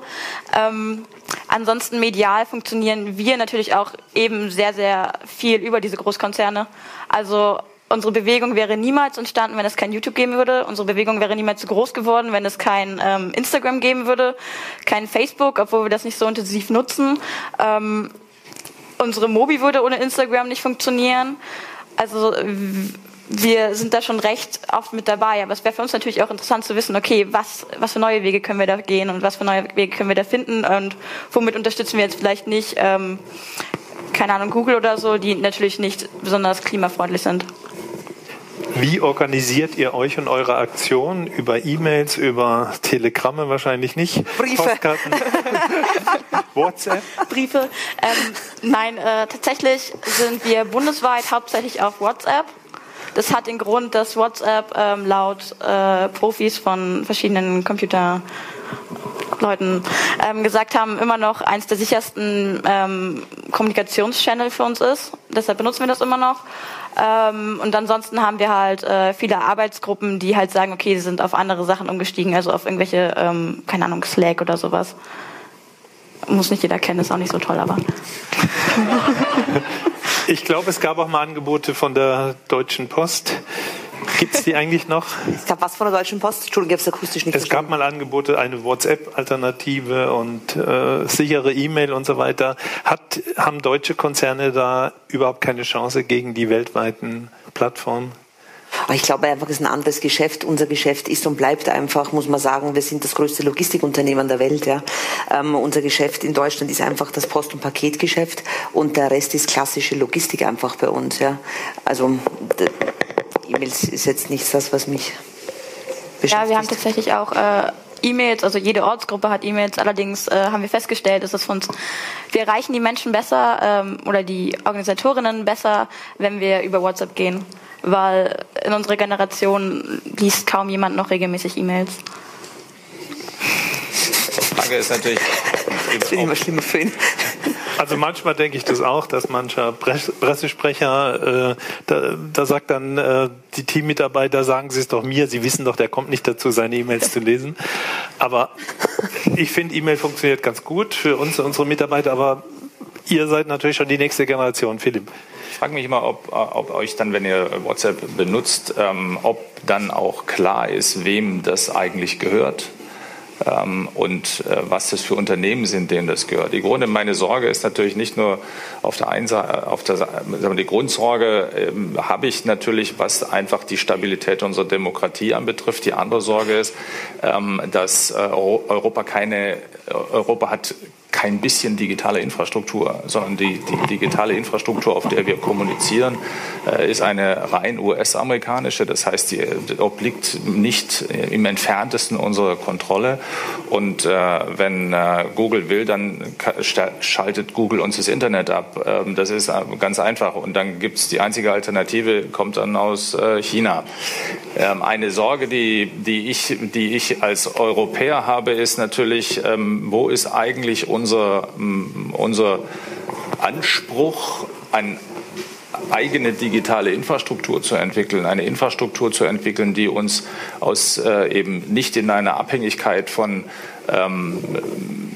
Ähm, ansonsten medial funktionieren wir natürlich auch eben sehr, sehr viel über diese Großkonzerne. Also unsere Bewegung wäre niemals entstanden, wenn es kein YouTube geben würde. Unsere Bewegung wäre niemals so groß geworden, wenn es kein ähm, Instagram geben würde, kein Facebook, obwohl wir das nicht so intensiv nutzen. Ähm, unsere Mobi würde ohne Instagram nicht funktionieren. Also wir sind da schon recht oft mit dabei. Aber es wäre für uns natürlich auch interessant zu wissen, okay, was, was für neue Wege können wir da gehen und was für neue Wege können wir da finden und womit unterstützen wir jetzt vielleicht nicht, ähm, keine Ahnung, Google oder so, die natürlich nicht besonders klimafreundlich sind. Wie organisiert ihr euch und eure Aktion? Über E-Mails, über Telegramme wahrscheinlich nicht? Briefe. Postkarten. WhatsApp? Briefe. Ähm, nein, äh, tatsächlich sind wir bundesweit hauptsächlich auf WhatsApp. Das hat den Grund, dass WhatsApp ähm, laut äh, Profis von verschiedenen Computerleuten ähm, gesagt haben, immer noch eins der sichersten ähm, Kommunikationschannel für uns ist. Deshalb benutzen wir das immer noch. Ähm, und ansonsten haben wir halt äh, viele Arbeitsgruppen, die halt sagen, okay, sie sind auf andere Sachen umgestiegen, also auf irgendwelche, ähm, keine Ahnung, Slack oder sowas. Muss nicht jeder kennen, ist auch nicht so toll, aber. Ich glaube, es gab auch mal Angebote von der Deutschen Post. Gibt es die eigentlich noch? Es gab was von der Deutschen Post? Entschuldigung, habe es akustisch nicht Es gab mal Angebote, eine WhatsApp-Alternative und äh, sichere E-Mail und so weiter. Hat, haben deutsche Konzerne da überhaupt keine Chance gegen die weltweiten Plattformen? Aber ich glaube einfach, es ist ein anderes Geschäft. Unser Geschäft ist und bleibt einfach, muss man sagen, wir sind das größte Logistikunternehmen der Welt. Ja. Ähm, unser Geschäft in Deutschland ist einfach das Post- und Paketgeschäft und der Rest ist klassische Logistik einfach bei uns. Ja. Also E-Mails ist jetzt nichts das, was mich beschäftigt. Ja, wir haben tatsächlich auch äh, E-Mails, also jede Ortsgruppe hat E-Mails. Allerdings äh, haben wir festgestellt, dass es von uns, wir erreichen die Menschen besser ähm, oder die Organisatorinnen besser, wenn wir über WhatsApp gehen weil in unserer Generation liest kaum jemand noch regelmäßig E-Mails. Die Frage ist natürlich. Das finde ich immer schlimmer für ihn. Also manchmal denke ich das auch, dass mancher Pressesprecher, äh, da, da, sagt dann äh, die Teammitarbeiter, sagen Sie es doch mir, Sie wissen doch, der kommt nicht dazu, seine E-Mails zu lesen. Aber ich finde, E-Mail funktioniert ganz gut für uns, unsere Mitarbeiter, aber ihr seid natürlich schon die nächste Generation, Philipp frage mich immer, ob, ob, euch dann, wenn ihr WhatsApp benutzt, ähm, ob dann auch klar ist, wem das eigentlich gehört. Ähm, und äh, was das für Unternehmen sind, denen das gehört. Die Grunde, meine Sorge ist natürlich nicht nur auf der einen Seite, auf der, die Grundsorge ähm, habe ich natürlich, was einfach die Stabilität unserer Demokratie anbetrifft. Die andere Sorge ist, ähm, dass äh, Europa keine, Europa hat kein bisschen digitale Infrastruktur, sondern die, die digitale Infrastruktur, auf der wir kommunizieren, äh, ist eine rein US-amerikanische. Das heißt, die, obliegt nicht im entferntesten unserer Kontrolle. Und äh, wenn äh, Google will, dann schaltet Google uns das Internet ab. Ähm, das ist äh, ganz einfach. Und dann gibt es die einzige Alternative, kommt dann aus äh, China. Ähm, eine Sorge, die, die, ich, die ich als Europäer habe, ist natürlich, ähm, wo ist eigentlich unser unser, mm, unser Anspruch an eigene digitale Infrastruktur zu entwickeln, eine Infrastruktur zu entwickeln, die uns aus äh, eben nicht in einer Abhängigkeit von ähm,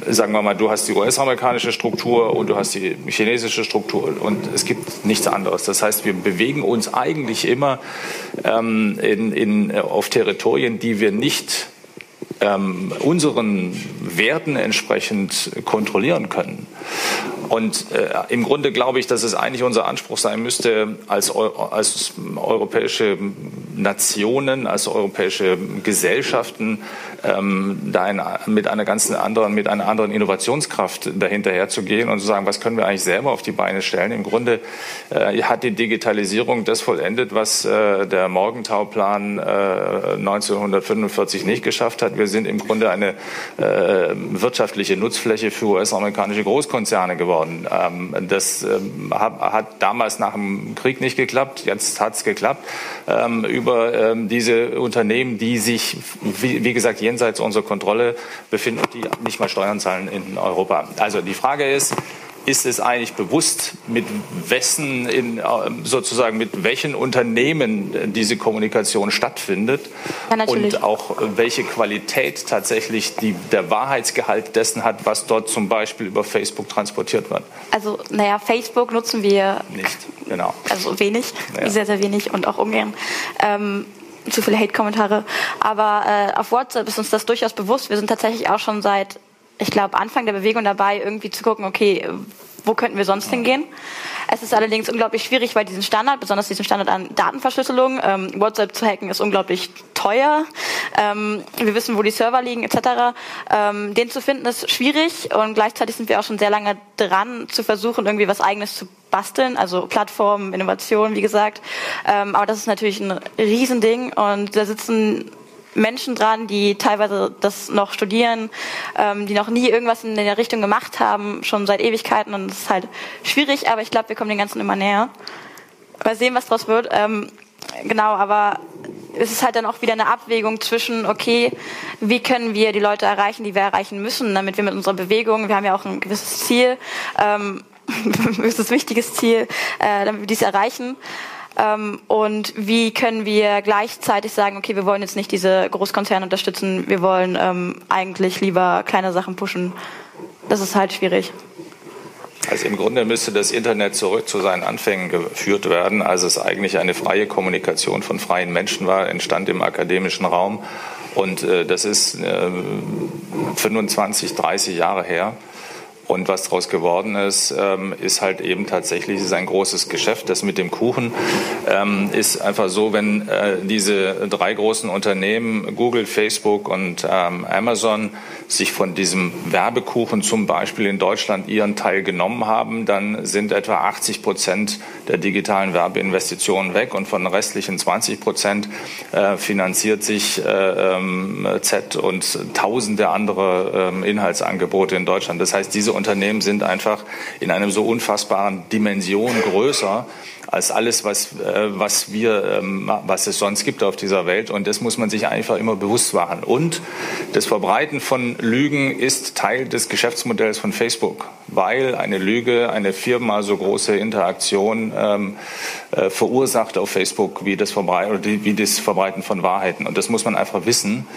sagen wir mal, du hast die US-amerikanische Struktur und du hast die chinesische Struktur und es gibt nichts anderes. Das heißt, wir bewegen uns eigentlich immer ähm, in, in, auf Territorien, die wir nicht ähm, unseren Werten entsprechend kontrollieren können. Und äh, im Grunde glaube ich, dass es eigentlich unser Anspruch sein müsste, als, als europäische Nationen, als europäische Gesellschaften, ähm, da ein, mit einer ganz anderen, mit einer anderen Innovationskraft dahinterher zu gehen und zu sagen, was können wir eigentlich selber auf die Beine stellen. Im Grunde äh, hat die Digitalisierung das vollendet, was äh, der Morgentauplan äh, 1945 nicht geschafft hat. Wir sind im Grunde eine äh, wirtschaftliche Nutzfläche für US-amerikanische Großkonzerne geworden. Ähm, das hat, hat, damals nach dem Krieg nicht geklappt, jetzt hat es geklappt. Ähm, über ähm, diese Unternehmen, die sich, wie, wie gesagt, jenseits unserer Kontrolle befinden und die nicht mal Steuern zahlen in Europa. Also die Frage ist, ist es eigentlich bewusst, mit wessen in, sozusagen mit welchen Unternehmen diese Kommunikation stattfindet ja, und auch welche Qualität tatsächlich die, der Wahrheitsgehalt dessen hat, was dort zum Beispiel über Facebook transportiert wird. Also naja, Facebook nutzen wir nicht, genau. Also wenig, naja. sehr, sehr wenig und auch ungern. Ähm, zu viele Hate-Kommentare. Aber äh, auf WhatsApp ist uns das durchaus bewusst. Wir sind tatsächlich auch schon seit, ich glaube, Anfang der Bewegung dabei, irgendwie zu gucken, okay, wo könnten wir sonst hingehen? Es ist allerdings unglaublich schwierig, weil diesen Standard, besonders diesen Standard an Datenverschlüsselung, ähm, WhatsApp zu hacken ist unglaublich teuer. Ähm, wir wissen, wo die Server liegen etc. Ähm, den zu finden ist schwierig und gleichzeitig sind wir auch schon sehr lange dran, zu versuchen, irgendwie was Eigenes zu basteln, also Plattformen, Innovation, wie gesagt. Ähm, aber das ist natürlich ein Riesending und da sitzen Menschen dran, die teilweise das noch studieren, ähm, die noch nie irgendwas in der Richtung gemacht haben, schon seit Ewigkeiten und es ist halt schwierig, aber ich glaube, wir kommen den Ganzen immer näher. Mal sehen, was draus wird. Ähm, genau, aber es ist halt dann auch wieder eine Abwägung zwischen, okay, wie können wir die Leute erreichen, die wir erreichen müssen, damit wir mit unserer Bewegung, wir haben ja auch ein gewisses Ziel, ähm, ein gewisses wichtiges Ziel, äh, damit wir dies erreichen. Ähm, und wie können wir gleichzeitig sagen, okay, wir wollen jetzt nicht diese Großkonzerne unterstützen, wir wollen ähm, eigentlich lieber kleine Sachen pushen. Das ist halt schwierig. Also im Grunde müsste das Internet zurück zu seinen Anfängen geführt werden, als es eigentlich eine freie Kommunikation von freien Menschen war, entstand im akademischen Raum. Und äh, das ist äh, 25, 30 Jahre her. Und was daraus geworden ist, ähm, ist halt eben tatsächlich ist ein großes Geschäft. Das mit dem Kuchen ähm, ist einfach so, wenn äh, diese drei großen Unternehmen, Google, Facebook und ähm, Amazon, sich von diesem Werbekuchen zum Beispiel in Deutschland ihren Teil genommen haben, dann sind etwa 80 Prozent der digitalen Werbeinvestitionen weg und von den restlichen 20 Prozent äh, finanziert sich äh, Z und tausende andere Inhaltsangebote in Deutschland. Das heißt, diese Unternehmen sind einfach in einem so unfassbaren Dimension größer als alles, was, äh, was wir, ähm, was es sonst gibt auf dieser Welt. Und das muss man sich einfach immer bewusst machen. Und das Verbreiten von Lügen ist Teil des Geschäftsmodells von Facebook, weil eine Lüge eine viermal so große Interaktion ähm, äh, verursacht auf Facebook wie das, Verbreiten, wie das Verbreiten von Wahrheiten. Und das muss man einfach wissen.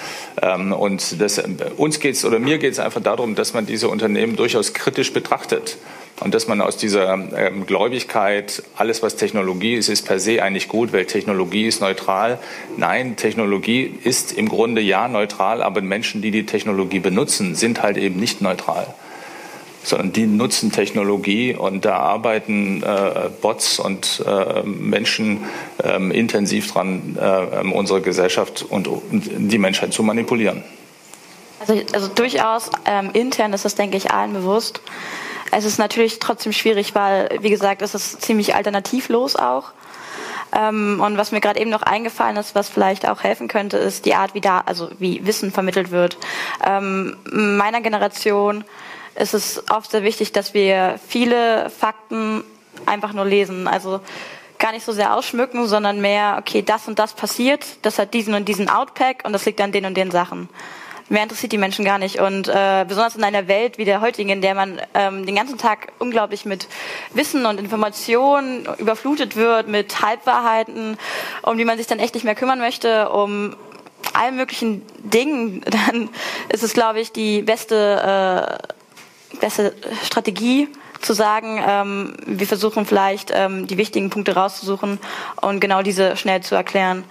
Ähm, und das, uns geht es oder mir geht es einfach darum, dass man diese Unternehmen durchaus kritisch betrachtet und dass man aus dieser ähm, Gläubigkeit, alles was Technologie ist, ist per se eigentlich gut, weil Technologie ist neutral. Nein, Technologie ist im Grunde ja neutral, aber Menschen, die die Technologie benutzen, sind halt eben nicht neutral sondern die nutzen Technologie und da arbeiten äh, Bots und äh, Menschen äh, intensiv dran, äh, unsere Gesellschaft und, und, die Menschheit zu manipulieren. Also, also durchaus ähm, intern ist das, denke ich, allen bewusst. Es ist natürlich trotzdem schwierig, weil, wie gesagt, es ist ziemlich alternativlos auch. Ähm, und was mir gerade eben noch eingefallen ist, was vielleicht auch helfen könnte, ist die Art, wie da, also wie Wissen vermittelt wird. Ähm, meiner Generation ist es oft sehr wichtig, dass wir viele Fakten einfach nur lesen. Also gar nicht so sehr ausschmücken, sondern mehr, okay, das und das passiert, das hat diesen und diesen Outpack und das liegt an den und den Sachen mehr interessiert die Menschen gar nicht. Und äh, besonders in einer Welt wie der heutigen, in der man ähm, den ganzen Tag unglaublich mit Wissen und Informationen überflutet wird, mit Halbwahrheiten, um die man sich dann echt nicht mehr kümmern möchte, um allen möglichen Dingen, dann ist es, glaube ich, die beste, äh, beste Strategie, zu sagen, ähm, wir versuchen vielleicht ähm, die wichtigen Punkte rauszusuchen und genau diese schnell zu erklären.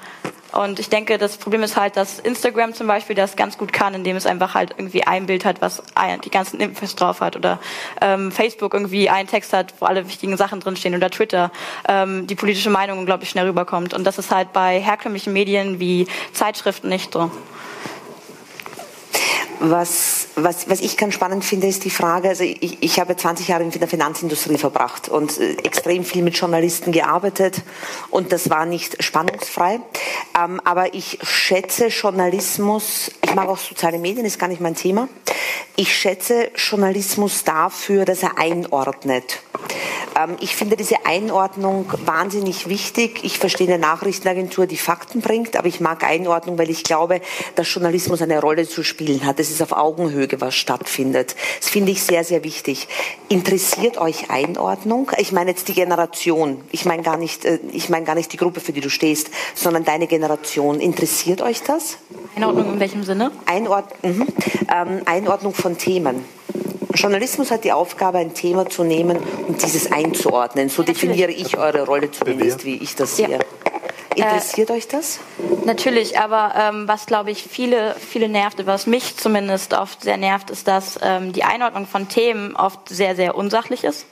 Und ich denke, das Problem ist halt, dass Instagram zum Beispiel das ganz gut kann, indem es einfach halt irgendwie ein Bild hat, was die ganzen Infos drauf hat. Oder ähm, Facebook irgendwie einen Text hat, wo alle wichtigen Sachen drinstehen. Oder Twitter ähm, die politische Meinung unglaublich schnell rüberkommt. Und das ist halt bei herkömmlichen Medien wie Zeitschriften nicht so. Was, was, was ich ganz spannend finde, ist die Frage, also ich, ich habe 20 Jahre in der Finanzindustrie verbracht und äh, extrem viel mit Journalisten gearbeitet und das war nicht spannungsfrei. Ähm, aber ich schätze Journalismus, ich mag auch soziale Medien, ist gar nicht mein Thema. Ich schätze Journalismus dafür, dass er einordnet. Ähm, ich finde diese Einordnung wahnsinnig wichtig. Ich verstehe eine Nachrichtenagentur, die Fakten bringt, aber ich mag Einordnung, weil ich glaube, dass Journalismus eine Rolle zu spielen hat. Es ist auf Augenhöhe, was stattfindet. Das finde ich sehr, sehr wichtig. Interessiert euch Einordnung? Ich meine jetzt die Generation. Ich meine gar nicht, äh, ich meine gar nicht die Gruppe, für die du stehst, sondern deine Generation. Interessiert euch das? Einordnung in welchem Sinne? Einord mhm. ähm, Einordnung von Themen. Journalismus hat die Aufgabe, ein Thema zu nehmen und dieses einzuordnen. So definiere ich eure Rolle zumindest, wie ich das sehe. Ja. Interessiert äh, euch das? Natürlich, aber ähm, was glaube ich viele, viele nervt, was mich zumindest oft sehr nervt, ist, dass ähm, die Einordnung von Themen oft sehr, sehr unsachlich ist.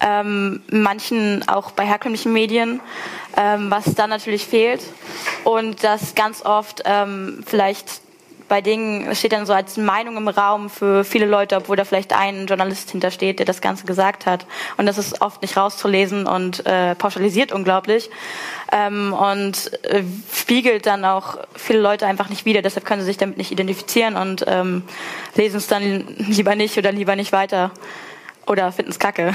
Ähm, manchen auch bei herkömmlichen Medien, ähm, was dann natürlich fehlt. Und dass ganz oft ähm, vielleicht bei Dingen steht dann so als Meinung im Raum für viele Leute, obwohl da vielleicht ein Journalist hintersteht, der das Ganze gesagt hat. Und das ist oft nicht rauszulesen und äh, pauschalisiert unglaublich. Ähm, und äh, spiegelt dann auch viele Leute einfach nicht wieder. Deshalb können sie sich damit nicht identifizieren und ähm, lesen es dann lieber nicht oder lieber nicht weiter. Oder finden es kacke.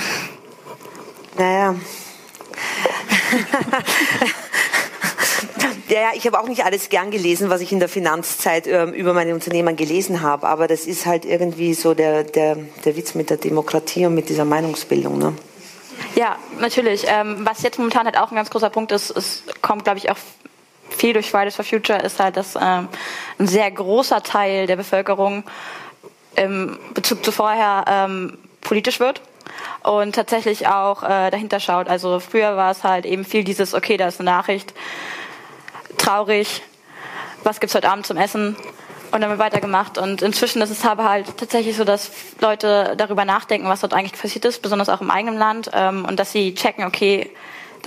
Naja. Ja, ich habe auch nicht alles gern gelesen, was ich in der Finanzzeit äh, über meine Unternehmen gelesen habe, aber das ist halt irgendwie so der, der, der Witz mit der Demokratie und mit dieser Meinungsbildung. Ne? Ja, natürlich. Ähm, was jetzt momentan halt auch ein ganz großer Punkt ist, es kommt, glaube ich, auch viel durch Fridays for Future, ist halt, dass ähm, ein sehr großer Teil der Bevölkerung im Bezug zu vorher ähm, politisch wird und tatsächlich auch äh, dahinter schaut. Also früher war es halt eben viel dieses, okay, da ist eine Nachricht, traurig, was gibt's heute Abend zum Essen? Und dann wird weitergemacht. Und inzwischen ist es aber halt tatsächlich so, dass Leute darüber nachdenken, was dort eigentlich passiert ist, besonders auch im eigenen Land, ähm, und dass sie checken, okay,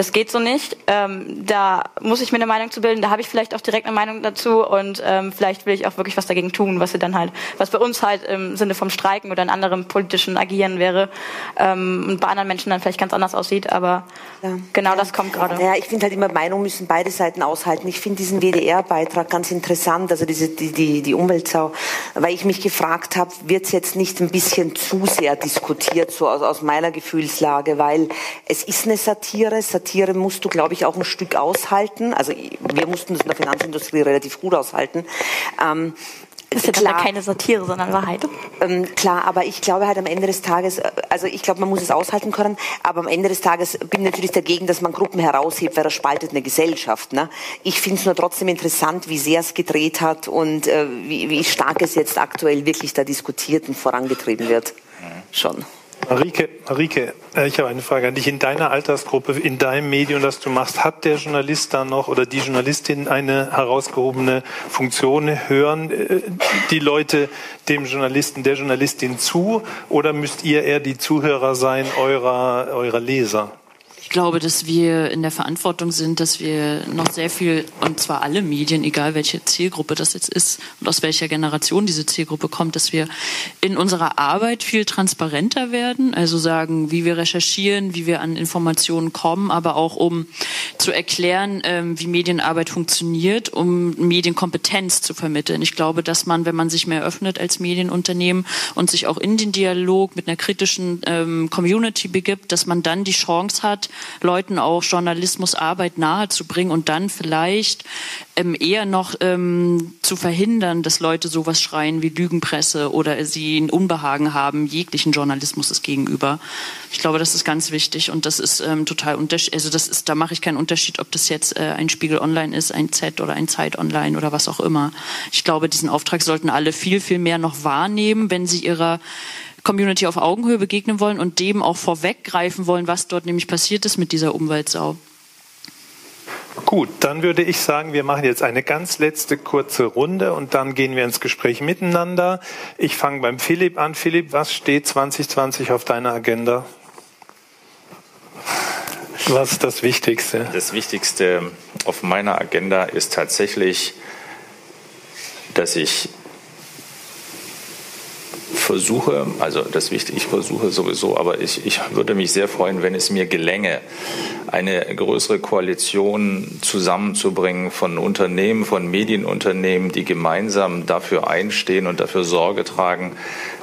das geht so nicht. Ähm, da muss ich mir eine Meinung zu bilden, da habe ich vielleicht auch direkt eine Meinung dazu und ähm, vielleicht will ich auch wirklich was dagegen tun, was sie dann halt, was bei uns halt im Sinne vom Streiken oder in anderem politischen Agieren wäre ähm, und bei anderen Menschen dann vielleicht ganz anders aussieht, aber ja. genau ja. das kommt gerade. Ja, ich finde halt immer, Meinung müssen beide Seiten aushalten. Ich finde diesen WDR-Beitrag ganz interessant, also diese, die, die, die Umweltsau, weil ich mich gefragt habe, wird es jetzt nicht ein bisschen zu sehr diskutiert, so aus, aus meiner Gefühlslage, weil es ist eine Satire, Satire Satire musst du, glaube ich, auch ein Stück aushalten. Also wir mussten das in der Finanzindustrie relativ gut aushalten. Ähm, ist ja klar, keine Satire, sondern Wahrheit. Ähm, klar, aber ich glaube halt am Ende des Tages, äh, also ich glaube, man muss es aushalten können, aber am Ende des Tages bin ich natürlich dagegen, dass man Gruppen heraushebt, weil das spaltet eine Gesellschaft. Ne? Ich finde es nur trotzdem interessant, wie sehr es gedreht hat und äh, wie, wie stark es jetzt aktuell wirklich da diskutiert und vorangetrieben wird. Schon. Marike, Marike, äh, ich habe eine Frage an dich. In deiner Altersgruppe, in deinem Medium, das du machst, hat der Journalist da noch oder die Journalistin eine herausgehobene Funktion? Hören äh, die Leute dem Journalisten, der Journalistin zu oder müsst ihr eher die Zuhörer sein eurer, eurer Leser? Ich glaube, dass wir in der Verantwortung sind, dass wir noch sehr viel, und zwar alle Medien, egal welche Zielgruppe das jetzt ist und aus welcher Generation diese Zielgruppe kommt, dass wir in unserer Arbeit viel transparenter werden, also sagen, wie wir recherchieren, wie wir an Informationen kommen, aber auch um zu erklären, ähm, wie Medienarbeit funktioniert, um Medienkompetenz zu vermitteln. Ich glaube, dass man, wenn man sich mehr öffnet als Medienunternehmen und sich auch in den Dialog mit einer kritischen ähm, Community begibt, dass man dann die Chance hat, Leuten auch Journalismusarbeit nahezubringen und dann vielleicht ähm, eher noch ähm, zu verhindern, dass Leute sowas schreien wie Lügenpresse oder sie ein Unbehagen haben jeglichen Journalismus gegenüber. Ich glaube, das ist ganz wichtig und das ist ähm, total unterschiedlich. Also das ist, da mache ich keinen Unterschied, ob das jetzt äh, ein Spiegel Online ist, ein Z oder ein Zeit Online oder was auch immer. Ich glaube, diesen Auftrag sollten alle viel, viel mehr noch wahrnehmen, wenn sie ihrer Community auf Augenhöhe begegnen wollen und dem auch vorweggreifen wollen, was dort nämlich passiert ist mit dieser Umweltsau. Gut, dann würde ich sagen, wir machen jetzt eine ganz letzte kurze Runde und dann gehen wir ins Gespräch miteinander. Ich fange beim Philipp an. Philipp, was steht 2020 auf deiner Agenda? Was ist das Wichtigste? Das Wichtigste auf meiner Agenda ist tatsächlich, dass ich versuche, also das Wichtige, ich versuche sowieso, aber ich, ich würde mich sehr freuen, wenn es mir gelänge, eine größere Koalition zusammenzubringen von Unternehmen, von Medienunternehmen, die gemeinsam dafür einstehen und dafür Sorge tragen,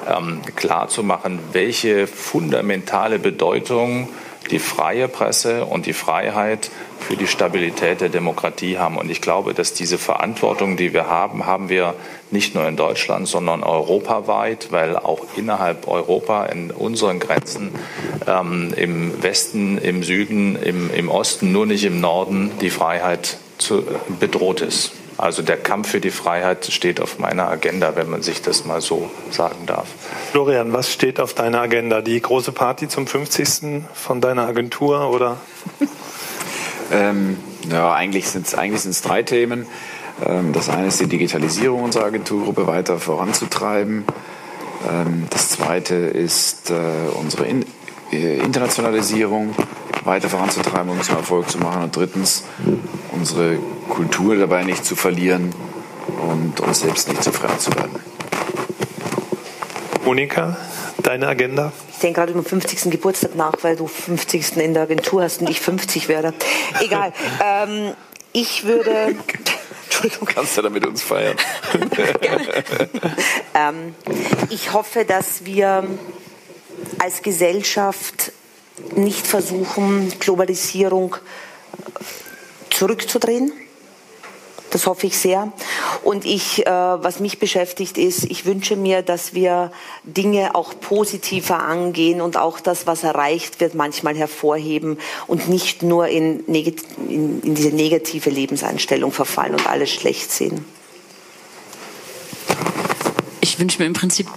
ähm, klarzumachen, welche fundamentale Bedeutung die freie Presse und die Freiheit für die Stabilität der Demokratie haben. Und ich glaube, dass diese Verantwortung, die wir haben, haben wir nicht nur in Deutschland, sondern europaweit, weil auch innerhalb Europa in unseren Grenzen ähm, im Westen, im Süden, im, im Osten, nur nicht im Norden die Freiheit zu, bedroht ist. Also der Kampf für die Freiheit steht auf meiner Agenda, wenn man sich das mal so sagen darf. Florian, was steht auf deiner Agenda? Die große Party zum 50. von deiner Agentur oder? Ähm, ja, eigentlich sind es eigentlich sind's drei Themen. Ähm, das eine ist die Digitalisierung unserer Agenturgruppe weiter voranzutreiben. Ähm, das zweite ist äh, unsere äh, Internationalisierung weiter voranzutreiben und zum Erfolg zu machen. Und drittens unsere Kultur dabei nicht zu verlieren und uns selbst nicht zu fremd zu werden. Monika, deine Agenda? Ich denke gerade über den 50. Geburtstag nach, weil du 50. in der Agentur hast und ich 50 werde. Egal. ähm, ich würde. Entschuldigung. Kannst du damit uns feiern? ähm, ich hoffe, dass wir als Gesellschaft nicht versuchen, Globalisierung zurückzudrehen. Das hoffe ich sehr. Und ich, äh, was mich beschäftigt, ist, ich wünsche mir, dass wir Dinge auch positiver angehen und auch das, was erreicht wird, manchmal hervorheben und nicht nur in, in, in diese negative Lebenseinstellung verfallen und alles schlecht sehen. Ich wünsche mir im Prinzip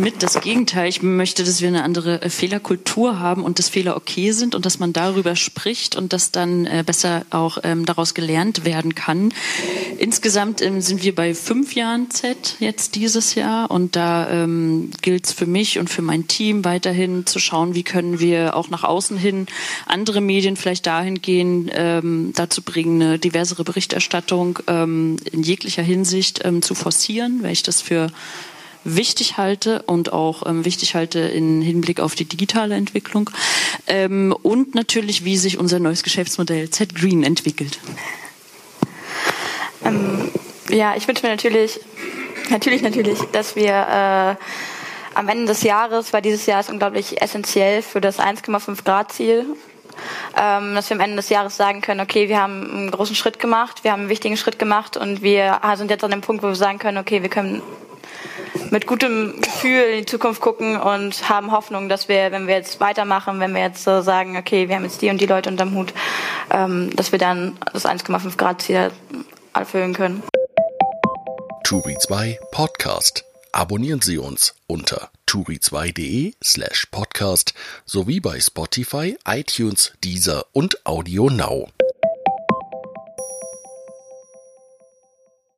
mit das Gegenteil. Ich möchte, dass wir eine andere äh, Fehlerkultur haben und dass Fehler okay sind und dass man darüber spricht und dass dann äh, besser auch ähm, daraus gelernt werden kann. Insgesamt ähm, sind wir bei fünf Jahren Z jetzt dieses Jahr und da ähm, gilt es für mich und für mein Team weiterhin zu schauen, wie können wir auch nach außen hin andere Medien vielleicht dahin gehen, ähm, dazu bringen, eine diversere Berichterstattung ähm, in jeglicher Hinsicht ähm, zu forcieren, weil ich das für wichtig halte und auch ähm, wichtig halte im Hinblick auf die digitale Entwicklung. Ähm, und natürlich, wie sich unser neues Geschäftsmodell Z-Green entwickelt. Ähm, ja, ich wünsche mir natürlich, natürlich, natürlich, dass wir äh, am Ende des Jahres, weil dieses Jahr ist unglaublich essentiell für das 1,5 Grad Ziel, ähm, dass wir am Ende des Jahres sagen können, okay, wir haben einen großen Schritt gemacht, wir haben einen wichtigen Schritt gemacht und wir sind jetzt an dem Punkt, wo wir sagen können, okay, wir können mit gutem Gefühl in die Zukunft gucken und haben Hoffnung, dass wir, wenn wir jetzt weitermachen, wenn wir jetzt so sagen, okay, wir haben jetzt die und die Leute unterm Hut, ähm, dass wir dann das 1,5 Grad Ziel erfüllen können. Turi 2 Podcast. Abonnieren Sie uns unter turi2.de slash podcast sowie bei Spotify, iTunes, Deezer und Audio Now.